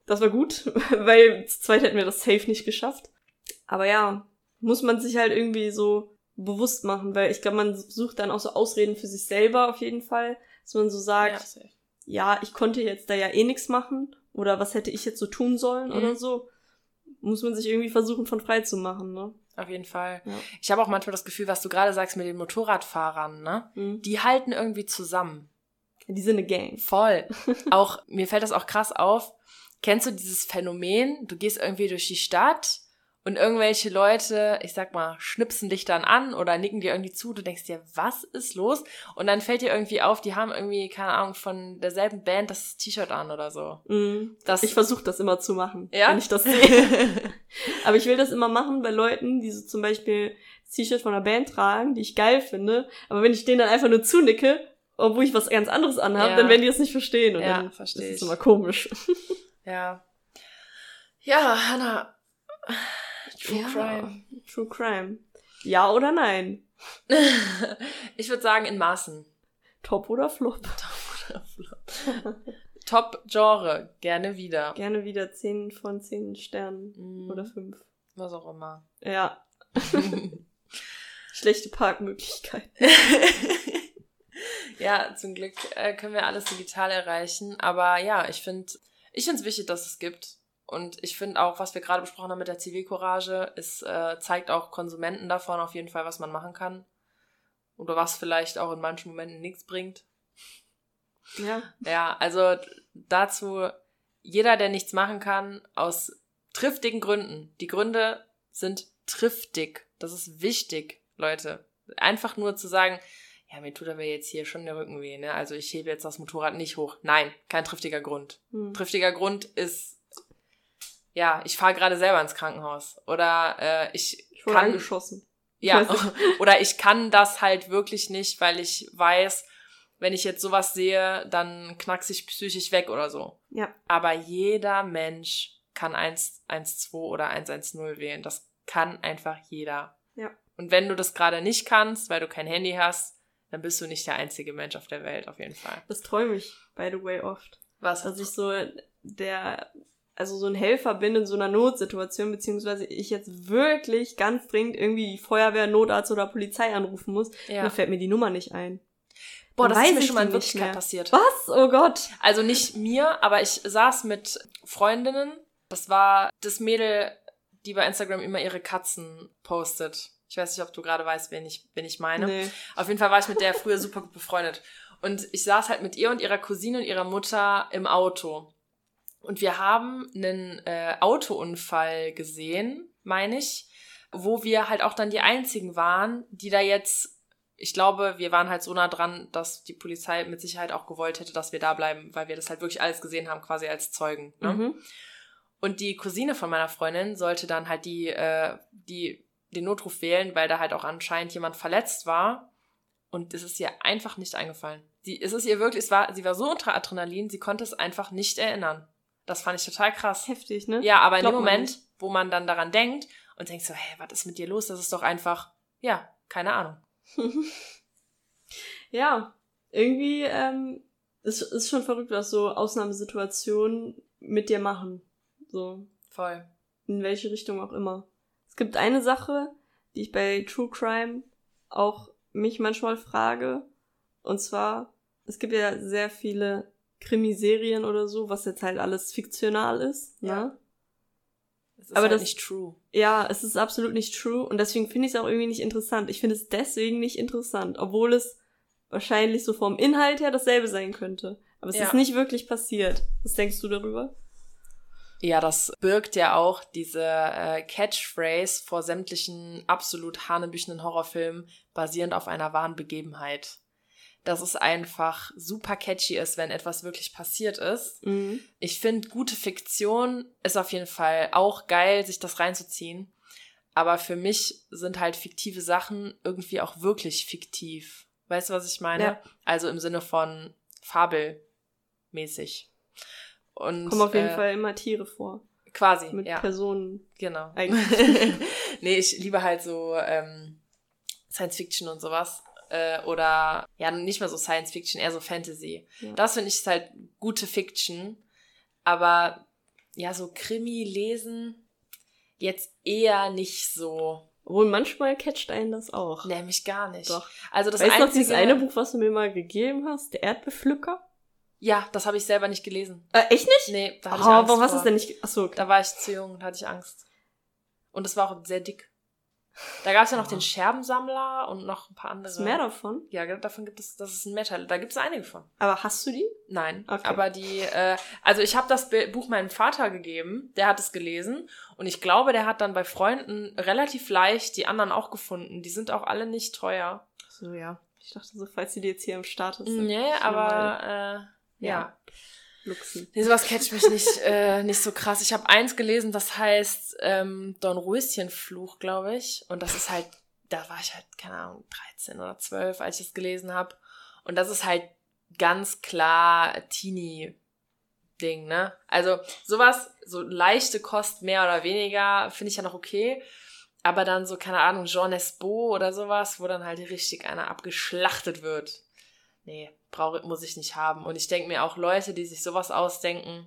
Das war gut, weil zu zweit hätten wir das safe nicht geschafft. Aber ja, muss man sich halt irgendwie so bewusst machen, weil ich glaube, man sucht dann auch so Ausreden für sich selber auf jeden Fall, dass man so sagt, ja, ja ich konnte jetzt da ja eh nichts machen oder was hätte ich jetzt so tun sollen mhm. oder so. Muss man sich irgendwie versuchen, von frei zu machen, ne? Auf jeden Fall. Ja. Ich habe auch manchmal das Gefühl, was du gerade sagst mit den Motorradfahrern, ne? Mhm. Die halten irgendwie zusammen. Die sind eine Gang. Voll. auch, mir fällt das auch krass auf. Kennst du dieses Phänomen? Du gehst irgendwie durch die Stadt und irgendwelche Leute, ich sag mal, schnipsen dich dann an oder nicken dir irgendwie zu, du denkst dir, was ist los? Und dann fällt dir irgendwie auf, die haben irgendwie, keine Ahnung, von derselben Band das T-Shirt an oder so. Mm. Das, Ich versuche das immer zu machen, Ja? wenn ich das sehe. Aber ich will das immer machen bei Leuten, die so zum Beispiel T-Shirt von einer Band tragen, die ich geil finde. Aber wenn ich denen dann einfach nur zunicke, obwohl ich was ganz anderes anhabe, Ja. dann werden die das nicht verstehen. Und Ja, dann versteh ist es immer komisch. ja. Ja, Hannah. True Ja. Crime. True Crime. Ja oder nein? ich würde sagen, in Maßen. Top oder Flop? Top-Genre, gerne wieder. Gerne wieder 10 von 10 Sternen Mhm. oder 5. Was auch immer. Ja, schlechte Parkmöglichkeit. ja, zum Glück äh, können wir alles digital erreichen. Aber ja, ich finde ich finde es wichtig, dass es gibt. Und ich finde auch, was wir gerade besprochen haben mit der Zivilcourage, es äh, zeigt auch Konsumenten davon auf jeden Fall, was man machen kann. Oder was vielleicht auch in manchen Momenten nichts bringt. Ja. Ja, also dazu, jeder, der nichts machen kann, aus triftigen Gründen. Die Gründe sind triftig. Das ist wichtig, Leute. Einfach nur zu sagen, ja, mir tut aber jetzt hier schon der Rücken weh, ne? Also ich hebe jetzt das Motorrad nicht hoch. Nein, kein triftiger Grund. Hm. Triftiger Grund ist, ja, ich fahre gerade selber ins Krankenhaus. Oder äh, ich, Ich wurde kann, angeschossen. ja, oder ich kann das halt wirklich nicht, weil ich weiß, wenn ich jetzt sowas sehe, dann knackse ich psychisch weg oder so. Ja. Aber jeder Mensch kann 112 oder 110 wählen. Das kann einfach jeder. Ja. Und wenn du das gerade nicht kannst, weil du kein Handy hast, dann bist du nicht der einzige Mensch auf der Welt, auf jeden Fall. Das träume ich, by the way, oft. Was? Dass ich so der, also so ein Helfer bin in so einer Notsituation, beziehungsweise ich jetzt wirklich ganz dringend irgendwie die Feuerwehr, Notarzt oder Polizei anrufen muss. ja. Dann fällt mir die Nummer nicht ein. Boah, das ist mir schon mal in Wirklichkeit mehr. passiert. Was? Oh Gott. Also nicht mir, aber ich saß mit Freundinnen. Das war das Mädel, die bei Instagram immer ihre Katzen postet. Ich weiß nicht, ob du gerade weißt, wen ich, wen ich meine. Nee. Auf jeden Fall war ich mit der früher super gut befreundet. Und ich saß halt mit ihr und ihrer Cousine und ihrer Mutter im Auto. Und wir haben einen äh, Autounfall gesehen, meine ich, wo wir halt auch dann die einzigen waren, die da jetzt, ich glaube, wir waren halt so nah dran, dass die Polizei mit Sicherheit auch gewollt hätte, dass wir da bleiben, weil wir das halt wirklich alles gesehen haben, quasi als Zeugen. Ne? Mhm. Und die Cousine von meiner Freundin sollte dann halt die, äh, die, den Notruf wählen, weil da halt auch anscheinend jemand verletzt war. Und es ist ihr einfach nicht eingefallen. Sie, es ist ihr wirklich, es war, sie war so unter Adrenalin, sie konnte es einfach nicht erinnern. Das fand ich total krass. Heftig, ne? Ja, aber in dem Glaubt Moment, wo man dann daran denkt und denkt so, hey, was ist mit dir los? Das ist doch einfach, ja, keine Ahnung. Ja, irgendwie ähm, ist, ist schon verrückt, was so Ausnahmesituationen mit dir machen. So, Voll. in welche Richtung auch immer. Es gibt eine Sache, die ich bei True Crime auch mich manchmal frage. Und zwar, es gibt ja sehr viele Krimiserien oder so, was jetzt halt alles fiktional ist. Ne? Ja. Es ist Aber halt das- nicht true. Ja, es ist absolut nicht true und deswegen finde ich es auch irgendwie nicht interessant. Ich finde es deswegen nicht interessant, obwohl es wahrscheinlich so vom Inhalt her dasselbe sein könnte. Aber es Ja. ist nicht wirklich passiert. Was denkst du darüber? Ja, das birgt ja auch diese äh, Catchphrase vor sämtlichen absolut hanebüchenden Horrorfilmen basierend auf einer wahren Begebenheit. Dass es einfach super catchy ist, wenn etwas wirklich passiert ist. Mhm. Ich finde, gute Fiktion ist auf jeden Fall auch geil, sich das reinzuziehen. Aber für mich sind halt fiktive Sachen irgendwie auch wirklich fiktiv. Weißt du, was ich meine? Ja. Also im Sinne von fabelmäßig. Und, Kommen auf jeden äh, Fall immer Tiere vor. Quasi, Mit ja. Personen. Genau. Eigentlich. nee, ich liebe halt so ähm, Science Fiction und sowas. Äh, oder ja, nicht mehr so Science Fiction, eher so Fantasy. Ja. Das finde ich ist halt gute Fiction. Aber ja, so Krimi lesen jetzt eher nicht so. Obwohl manchmal catcht einen das auch. Nämlich gar nicht. Doch. Also das weißt du noch einzige, dieses eine Buch, was du mir mal gegeben hast? Der Erdbepflücker? Ja, das habe ich selber nicht gelesen. Äh, echt nicht? Nee, da Oh, hatte ich Angst warum hast du vor. es denn nicht? Achso, okay. Da war ich zu jung, da hatte ich Angst. Und es war auch sehr dick. Da gab es ja noch den Scherbensammler und noch ein paar andere. Ist mehr davon? Ja, davon gibt es, das ist ein Metal. Da gibt es einige von. Aber hast du die? Nein. Okay. Aber die, äh, also ich habe das Buch meinem Vater gegeben, der hat es gelesen und ich glaube, der hat dann bei Freunden relativ leicht die anderen auch gefunden. Die sind auch alle nicht teuer. So, ja. Ich dachte so, falls die jetzt hier am Start ist. Nee, aber äh, ja. Ja. Luxen. Nee, sowas catcht mich nicht, äh, nicht so krass. Ich habe eins gelesen, das heißt ähm, Dornröschenfluch, glaube ich. Und das ist halt, da war ich halt, keine Ahnung, 13 oder 12, als ich das gelesen habe. Und das ist halt ganz klar Teenie-Ding, ne? Also sowas, so leichte Kost mehr oder weniger, finde ich ja noch okay. Aber dann so, keine Ahnung, Jean Nesbo oder sowas, wo dann halt richtig einer abgeschlachtet wird. Nee, brauche, muss ich nicht haben. Und ich denke mir auch, Leute, die sich sowas ausdenken,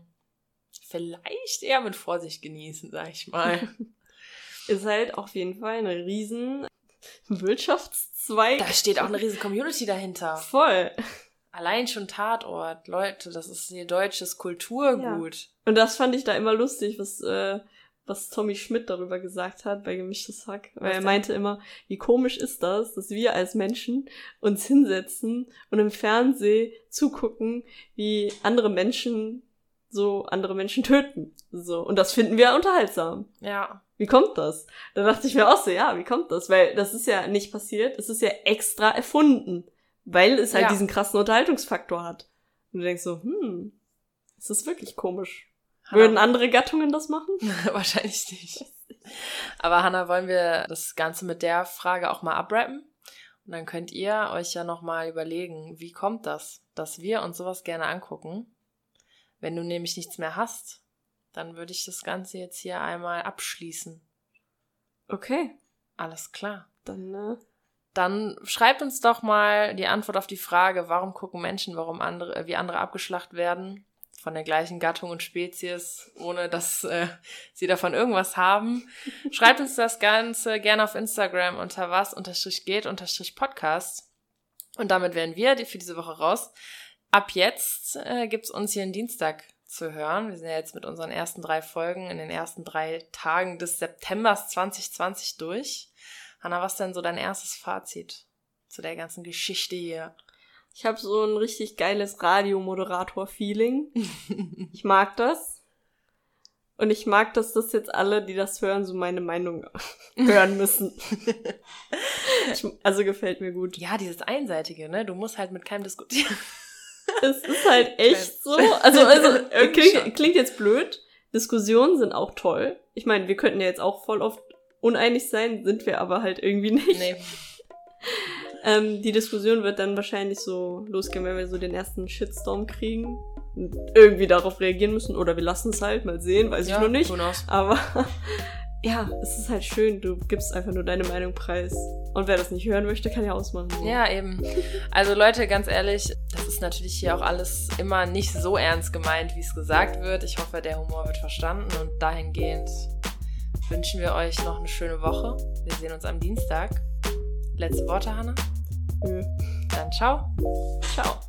vielleicht eher mit Vorsicht genießen, sag ich mal. Ist halt auf jeden Fall ein riesen Wirtschaftszweig. da steht auch eine riesen Community dahinter. Voll. Allein schon Tatort. Leute, das ist hier deutsches Kulturgut. Und das fand ich da immer lustig, was, äh, was Tommy Schmidt darüber gesagt hat bei Gemischtes Hack. Weil er meinte immer, wie komisch ist das, dass wir als Menschen uns hinsetzen und im Fernsehen zugucken, wie andere Menschen so andere Menschen töten. So. Und das finden wir unterhaltsam. Ja. Wie kommt das? Da dachte ich mir auch so, ja, wie kommt das? Weil das ist ja nicht passiert, es ist ja extra erfunden. Weil es halt Ja. diesen krassen Unterhaltungsfaktor hat. Und du denkst so, hm, ist das wirklich komisch. Hanna- Würden andere Gattungen das machen? Wahrscheinlich nicht. Aber Hanna, wollen wir das Ganze mit der Frage auch mal abrappen? Und dann könnt ihr euch ja nochmal überlegen, wie kommt das, dass wir uns sowas gerne angucken? Wenn du nämlich nichts mehr hast, dann würde ich das Ganze jetzt hier einmal abschließen. Okay, Alles klar. dann, äh, Dann schreibt uns doch mal die Antwort auf die Frage, warum gucken Menschen, warum andere, wie andere abgeschlacht werden von der gleichen Gattung und Spezies, ohne dass äh, sie davon irgendwas haben. Schreibt uns das Ganze gerne auf Instagram unter was unterstrich geht unterstrich Podcast. Und damit wären wir für diese Woche raus. Ab jetzt äh, gibt's uns hier einen Dienstag zu hören. Wir sind ja jetzt mit unseren ersten drei Folgen in den ersten drei Tagen des Septembers 2020 durch. Hanna, was denn so dein erstes Fazit zu der ganzen Geschichte hier? Ich habe so ein richtig geiles Radiomoderator-Feeling. Ich mag das. Und ich mag, dass das jetzt alle, die das hören, so meine Meinung hören müssen. ich, also gefällt mir gut. Ja, dieses Einseitige, ne? Du musst halt mit keinem diskutieren. Es ist halt echt so. Also, also Irgendwie klingt, klingt jetzt blöd. Diskussionen sind auch toll. Ich meine, wir könnten ja jetzt auch voll oft uneinig sein, sind wir aber halt irgendwie nicht. Nee. Ähm, die Diskussion wird dann wahrscheinlich so losgehen, wenn wir so den ersten Shitstorm kriegen und irgendwie darauf reagieren müssen. Oder wir lassen es halt mal sehen, weiß ja, ich noch nicht. Aber ja, es ist halt schön. Du gibst einfach nur deine Meinung preis. Und wer das nicht hören möchte, kann ja ausmachen. So. Ja, eben. Also Leute, ganz ehrlich, das ist natürlich hier auch alles immer nicht so ernst gemeint, wie es gesagt wird. Ich hoffe, der Humor wird verstanden und dahingehend wünschen wir euch noch eine schöne Woche. Wir sehen uns am Dienstag. Letzte Worte, Hanna? Nö. Dann ciao. Ciao.